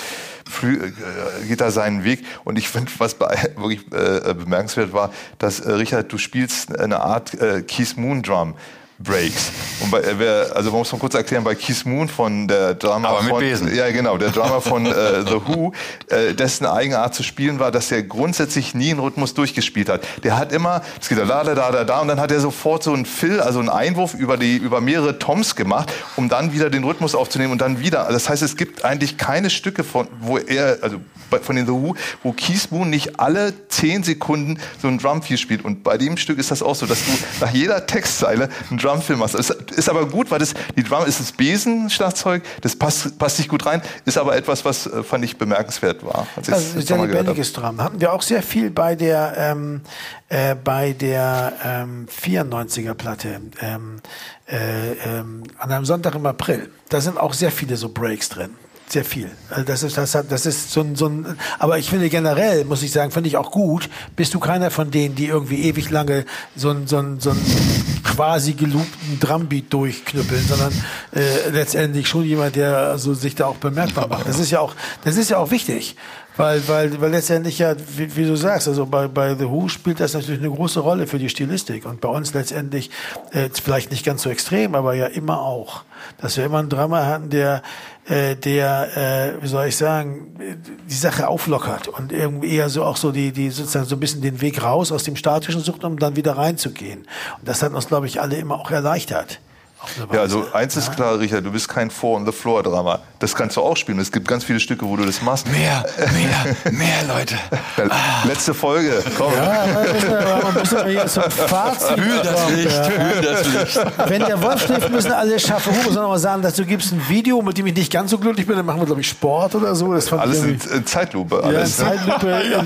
geht da seinen Weg. Und ich finde, was bei, [LAUGHS] wirklich äh, bemerkenswert war, dass äh, Richard, du spielst eine Art äh, Keith Moon Drum. Breaks. Und bei, wer, also man muss mal kurz erklären, bei Keith Moon von der Drama Aber von, Besen. ja genau, der Drama von äh, The Who, äh, dessen Eigenart zu spielen war, dass er grundsätzlich nie einen Rhythmus durchgespielt hat. Der hat immer, es geht da da da da da und dann hat er sofort so einen Fill, also einen Einwurf über die über mehrere Toms gemacht, um dann wieder den Rhythmus aufzunehmen und dann wieder. Das heißt, es gibt eigentlich keine Stücke von, wo er, also von den The Who, wo Keith Moon nicht alle zehn Sekunden so ein Drumfeel spielt. Und bei dem Stück ist das auch so, dass du nach jeder Textzeile einen Drumfill machst. Das ist aber gut, weil das, die Drum ist das Besenschlagzeug, das passt, passt nicht gut rein, ist aber etwas, was äh, fand ich bemerkenswert war. Als also sehr lebendiges Drum. Hatten wir auch sehr viel bei der, ähm, äh, bei der ähm, 94er Platte. Ähm, äh, ähm, an einem Sonntag im April. Da sind auch sehr viele so Breaks drin. Sehr viel. Also das ist, das, hat, das ist so ein, so ein, aber ich finde generell, muss ich sagen, finde ich auch gut, bist du keiner von denen, die irgendwie ewig lange so ein, so ein, so ein quasi gelobten Drumbeat durchknüppeln, sondern äh, letztendlich schon jemand, der also sich da auch bemerkbar macht. Das ist ja auch, das ist ja auch wichtig. Weil, weil, weil letztendlich ja, wie, wie du sagst, also bei, bei The Who spielt das natürlich eine große Rolle für die Stilistik und bei uns letztendlich äh, vielleicht nicht ganz so extrem, aber ja immer auch, dass wir immer einen Drama hatten, der, äh, der, äh, wie soll ich sagen, die Sache auflockert und irgendwie eher so auch so die, die sozusagen so ein bisschen den Weg raus aus dem statischen sucht, um dann wieder reinzugehen. Und das hat uns, glaube ich, alle immer auch erleichtert. Ja, also eins ist klar, Richard, du bist kein Four-on-the-Floor-Drama. Das kannst du auch spielen. Es gibt ganz viele Stücke, wo du das machst. Mehr, mehr, [LAUGHS] mehr Leute. Ja, letzte Folge, komm. Ja, man muss aber hier zum [LAUGHS] Fazit Fühl das Licht, ja. fühl das Licht. Wenn der Wolf schläft, müssen alle schaffen. Hu muss noch mal sagen, dass du gibst ein Video, mit dem ich nicht ganz so glücklich bin. Dann machen wir, glaube ich, Sport oder so. Das fand Alles ich in, irgendwie- in Zeitlupe. ja, Alles. Zeitlupe, [LAUGHS]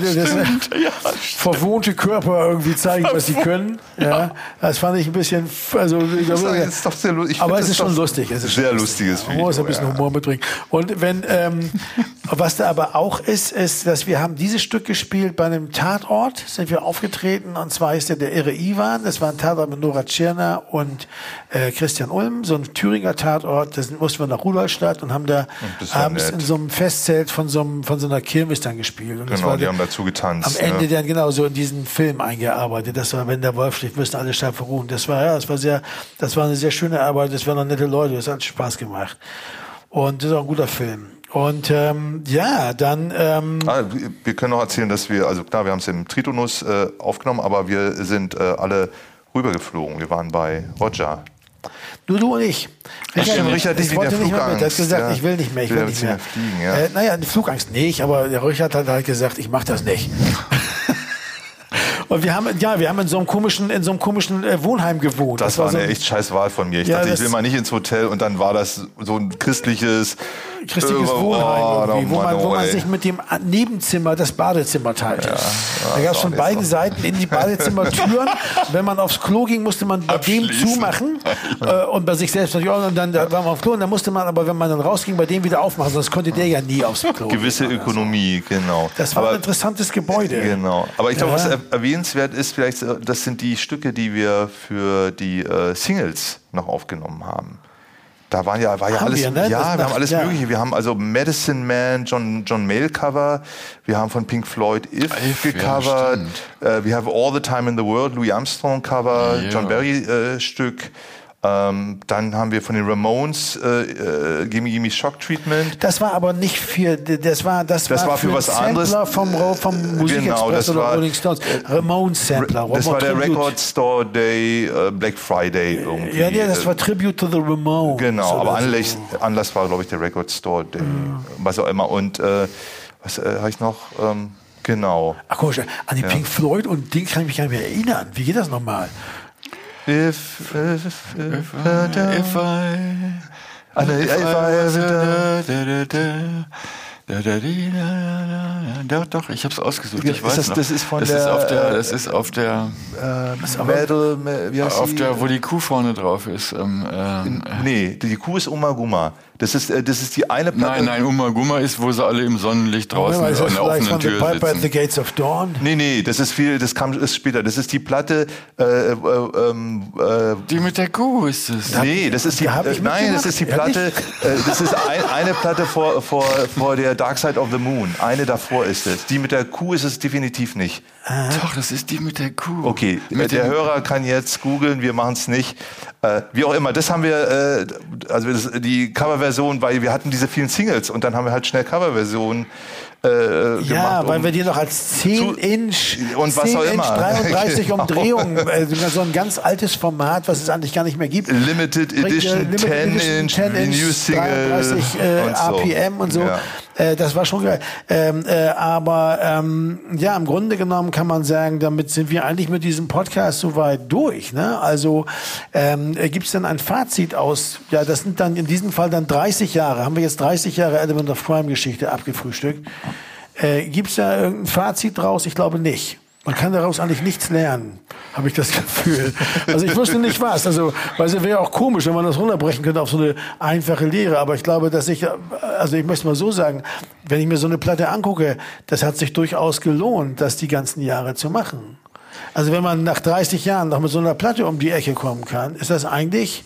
das verwohnte Körper irgendwie zeigen, was sie können. Ja, das fand ich ein bisschen, also, Das ist doch sehr lu- ich aber es ist schon doch lustig. Es ist sehr lustiges Man muss ein Video, bisschen ja. Humor mitbringen. Und wenn, ähm, [LAUGHS] was da aber auch ist, ist, dass wir haben dieses Stück gespielt bei einem Tatort, sind wir aufgetreten, und zwar ist der der irre Ivan, das war ein Tatort mit Nora Tschirner und äh, Christian Ulm, so ein Thüringer Tatort, da mussten wir nach Rudolstadt und haben da war abends nett. in so einem Festzelt von so, einem, von so einer Kirmes dann gespielt. Und Genau, die haben dazu getanzt. am Ende ne? dann genau so in diesen Film eingearbeitet. Das war, wenn der Wolf schläft, müssen alle Schafe ruhen. Das war, ja, das war sehr, das war eine sehr schöne Arbeit. Das waren nette Leute. Das hat Spaß gemacht. Und das ist auch ein guter Film. Und ähm, ja, dann ähm, Ah, wir- können noch erzählen, dass wir, also klar, wir haben es im Tritonus äh, aufgenommen, aber wir sind äh, alle rübergeflogen. Wir waren bei Roger. nur du und ich. stimmt, Richard, ich nicht wegen der mehr mit. Er hat Flugangst, gesagt, ja. ich will nicht mehr, ich Will will nicht mehr. mehr fliegen, ja. äh, naja, Flugangst nicht, aber der Richard hat halt gesagt, ich mache das nicht. [LAUGHS] Und wir haben, ja, wir haben in so einem komischen, in so einem komischen äh, Wohnheim gewohnt. Das, war so eine ein- echt scheiß Wahl von mir. Ich Ja, dachte, ich das- will mal nicht ins Hotel und dann war das so ein christliches christliches Wohnheim, oh, wo, man, wo man sich mit dem Nebenzimmer das Badezimmer teilte. da gab es von beiden so. Seiten in die Badezimmertüren. [LAUGHS] Wenn man aufs Klo ging, musste man bei dem zumachen [LAUGHS] äh, und bei sich selbst natürlich auch. Und dann da war man aufs Klo und dann musste man aber, wenn man dann rausging, bei dem wieder aufmachen. Sonst konnte der ja nie aufs Klo. gewisse. Ökonomie, genau. Das war ein Aber interessantes Gebäude. Genau. Aber ich glaube, Ja. was er- erwähnenswert ist, vielleicht, äh, das sind die Stücke, die wir für die äh, Singles noch aufgenommen haben. Da waren ja, war ja Haben alles, wir, ne? ja, Das wir haben alles ja. Mögliche. Wir haben also Medicine Man, John, John Mayle Cover. Wir haben von Pink Floyd If, If, ja, gecovert. stimmt. äh, wir haben All the Time in the World, Louis Armstrong Cover, Ja. John Barry äh, Stück. Ähm, dann haben wir von den Ramones äh, äh, Gimme Gimme Shock Treatment. Das war aber nicht für, das war, das, Das war für einen was Sampler anderes. vom, vom Musikexpress Genau, das oder war- Rolling Stones. Ramones Sampler. Das war der Tribute. Record Store Day, äh, Black Friday irgendwie. Ja, ja, das Äh, war Tribute to the Ramones. Genau, aber. Anlass, Anlass war, glaube ich, der Record Store Day, was auch immer. Und äh, was äh, habe ich noch? Ähm, genau. Ach komisch, an die Pink Floyd und Ding kann ich mich gar nicht mehr erinnern. Wie geht das nochmal? If, if, if, If I, Ah, nee, if I ever- da, da, da. Doch, doch, ich habe es ausgesucht. Ich weiß das- noch. das ist von das der, ist auf der, äh, das ist auf der, äh, Me- wie heißt auf die? der, wo die Kuh vorne drauf ist. Ähm, ähm, Nee, die Kuh ist Oma Guma. Das ist, äh, das ist die eine Platte. nein, nein, Uma Guma ist, wo sie alle im Sonnenlicht draußen an der offenen Tür Piper at the sitzen. Gates of Dawn? Nee, nee, das ist viel, das kam ist später. Das ist die Platte, äh, äh, ähm, äh, Die mit der Kuh ist es. Nee, das ist die, ich äh, nein, das ist die? Platte, äh, das ist ein, eine Platte vor, vor, vor der Dark Side of the Moon. Eine davor ist es. Die mit der Kuh ist es definitiv nicht. Doch, das ist die mit der Kuh. Okay, mit der Hörer kann jetzt googeln, wir machen es nicht. Äh, wie auch immer, das haben wir, äh, also das, die Coverversion, weil wir hatten diese vielen Singles und dann haben wir halt schnell Coverversionen äh, gemacht. Ja, weil um- wir die noch als 10 zu- Inch, und was 10 auch Inch immer. [LAUGHS] 33 Genau. Umdrehungen, äh, so ein ganz altes Format, was es eigentlich gar nicht mehr gibt. Limited Edition, Limited 10 Edition, Inch, 10 Inch, New Single 33 äh, und so. RPM und so. Ja. Äh, das war schon geil. Ähm, äh, aber ähm, ja, im Grunde genommen kann man sagen, damit sind wir eigentlich mit diesem Podcast soweit durch. Ne? Also ähm, gibt es denn ein Fazit aus? Ja, das sind dann in diesem Fall dann 30 Jahre. Haben wir jetzt 30 Jahre Element of Crime Geschichte abgefrühstückt? Äh, gibt es da irgendein Fazit draus? Ich glaube nicht. Man kann daraus eigentlich nichts lernen, habe ich das [LAUGHS] Gefühl. Also ich wusste nicht was. Also, weil es wäre auch komisch, wenn man das runterbrechen könnte auf so eine einfache Lehre. Aber ich glaube, dass ich, also ich möchte mal so sagen, wenn ich mir so eine Platte angucke, das hat sich durchaus gelohnt, das die ganzen Jahre zu machen. Also wenn man nach 30 Jahren noch mit so einer Platte um die Ecke kommen kann, ist das eigentlich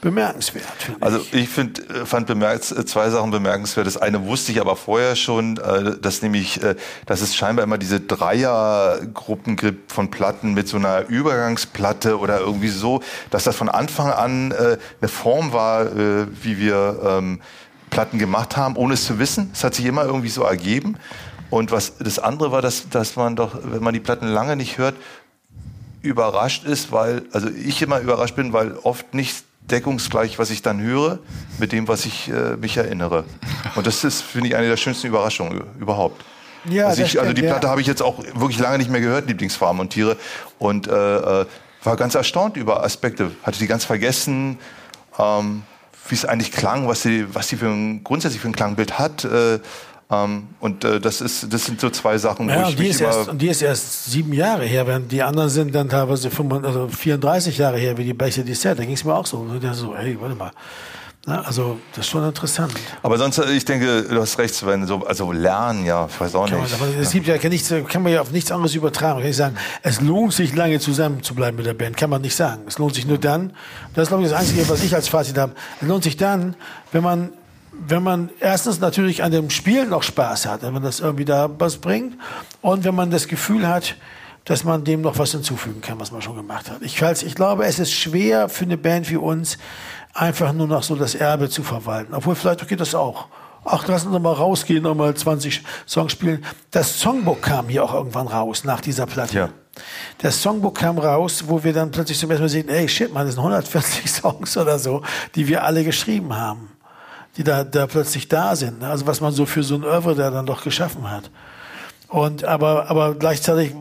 bemerkenswert. Also ich find, äh, fand äh, zwei Sachen bemerkenswert. Das eine wusste ich aber vorher schon, äh, dass nämlich, dass es scheinbar immer diese Dreiergruppen gibt von Platten mit so einer Übergangsplatte oder irgendwie so, dass das von Anfang an eine Form war, wie wir ähm, Platten gemacht haben, ohne es zu wissen. Es hat sich immer irgendwie so ergeben. Und was das andere war, dass, dass man doch, wenn man die Platten lange nicht hört, überrascht ist, weil, also ich immer überrascht bin, weil oft nicht deckungsgleich, was ich dann höre, mit dem, was ich äh, mich erinnere. Und das ist, finde ich, eine der schönsten Überraschungen überhaupt. Ja, also, ich, also die Platte ja. habe ich jetzt auch wirklich lange nicht mehr gehört, Lieblingsfarben und Tiere. Und äh, äh, war ganz erstaunt über Aspekte. Hatte die ganz vergessen, ähm, wie es eigentlich klang, was sie, was sie für ein, grundsätzlich für ein Klangbild hat. Äh, ähm, und äh, das, ist, das sind so zwei Sachen, ja, wo ich die ist, erst, und die ist erst sieben Jahre her, während die anderen sind dann teilweise 35, also 34 Jahre her, wie die Bäche Dessert. Da ging es mir auch so. so, hey, warte mal. Na, also das ist schon interessant. Aber sonst, ich denke, du hast recht, Sven, so, also lernen, ja, ich weiß auch kann nicht. Man, es gibt ja kann, nichts, kann man ja auf nichts anderes übertragen. Man kann nicht sagen, es lohnt sich lange zusammen zu bleiben mit der Band, kann man nicht sagen. Es lohnt sich nur dann, das ist glaube ich das Einzige, was ich als Fazit habe, es lohnt sich dann, wenn man wenn man erstens natürlich an dem Spiel noch Spaß hat, wenn man das irgendwie da was bringt und wenn man das Gefühl hat, dass man dem noch was hinzufügen kann, was man schon gemacht hat. Ich, ich glaube, es ist schwer für eine Band wie uns, einfach nur noch so das Erbe zu verwalten. Obwohl vielleicht geht das auch. Ach, lassen Sie mal rausgehen und mal 20 Songs spielen. Das Songbook kam hier auch irgendwann raus nach dieser Platte. Ja. Das Songbook kam raus, wo wir dann plötzlich zum ersten Mal sehen, ey, shit, man, das sind 140 [LAUGHS] Songs oder so, die wir alle geschrieben haben die da, da plötzlich da sind. Ne? Also was man so für so ein Oeuvre da dann doch geschaffen hat. Und aber, aber gleichzeitig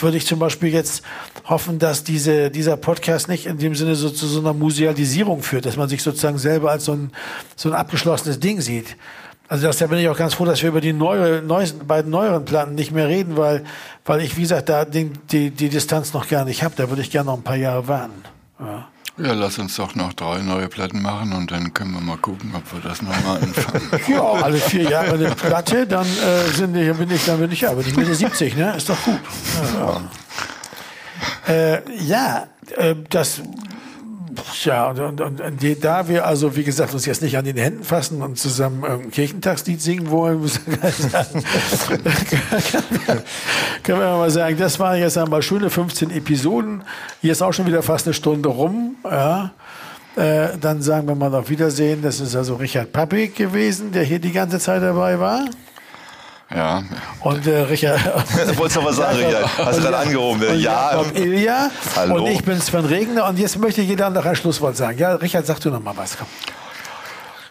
würde ich zum Beispiel jetzt hoffen, dass diese, dieser Podcast nicht in dem Sinne so zu so einer Musealisierung führt, dass man sich sozusagen selber als so ein, so ein abgeschlossenes Ding sieht. Also das, da bin ich auch ganz froh, dass wir über die neue, neuesten, beiden neueren Platten nicht mehr reden, weil, weil ich, wie gesagt, da die, die, die Distanz noch gar nicht habe. Da würde ich gerne noch ein paar Jahre warten. Ja. Ja, lass uns doch noch drei neue Platten machen und dann können wir mal gucken, ob wir das nochmal anfangen. [LAUGHS] ja, alle vier Jahre eine Platte, dann äh, sind, bin ich, dann bin ich ja, bin ich Mitte 70, ne? Ist doch gut. Ja, ja. Äh, ja äh, das ja, und, und, und, da wir also, wie gesagt, uns jetzt nicht an den Händen fassen und zusammen ein Kirchentagslied singen wollen, sagen, [LAUGHS] können wir mal sagen, das waren jetzt einmal schöne 15 Episoden. Hier ist auch schon wieder fast eine Stunde rum. Ja. Äh, dann sagen wir mal auf Wiedersehen. Das ist also Richard Pappig gewesen, der hier die ganze Zeit dabei war. Ja. Und äh, Richard. [LAUGHS] Wolltest du was sagen, Richard? Hast du gerade angehoben? Und ja. Jakob Ilja. Hallo. Und ich bin Sven Regner. Und jetzt möchte jeder noch ein Schlusswort sagen. Ja, Richard, sag du noch mal was. Komm.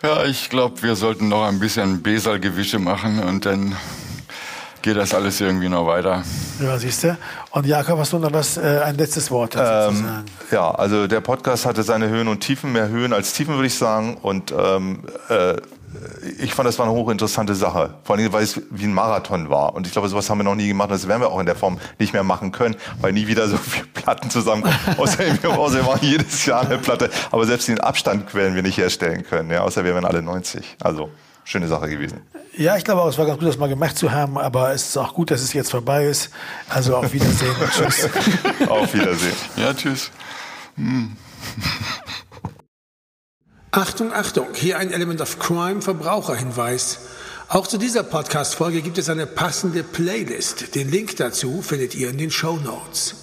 Ja, ich glaube, wir sollten noch ein bisschen Besalgewische machen und dann geht das alles irgendwie noch weiter. Ja, siehst du. Und Jakob, hast du noch was, äh, ein letztes Wort dazu ähm, zu sagen? Ja, also der Podcast hatte seine Höhen und Tiefen, mehr Höhen als Tiefen, würde ich sagen. Und ähm, äh, ich fand, das war eine hochinteressante Sache. Vor allem, weil es wie ein Marathon war. Und ich glaube, sowas haben wir noch nie gemacht. Und das werden wir auch in der Form nicht mehr machen können, weil nie wieder so viele Platten zusammenkommen. [LAUGHS] Außerdem, wir, außer wir machen jedes Jahr eine Platte. Aber selbst den Abstand werden wir nicht herstellen können. Ja, außer wir werden alle 90. Also, schöne Sache gewesen. Ja, ich glaube auch, es war ganz gut, das mal gemacht zu haben. Aber es ist auch gut, dass es jetzt vorbei ist. Also, auf Wiedersehen und [LAUGHS] tschüss. auf Wiedersehen. Ja, tschüss. Hm. Achtung, Achtung, hier ein Element of Crime Verbraucherhinweis. Auch zu dieser Podcast-Folge gibt es eine passende Playlist. Den Link dazu findet ihr in den Show Notes.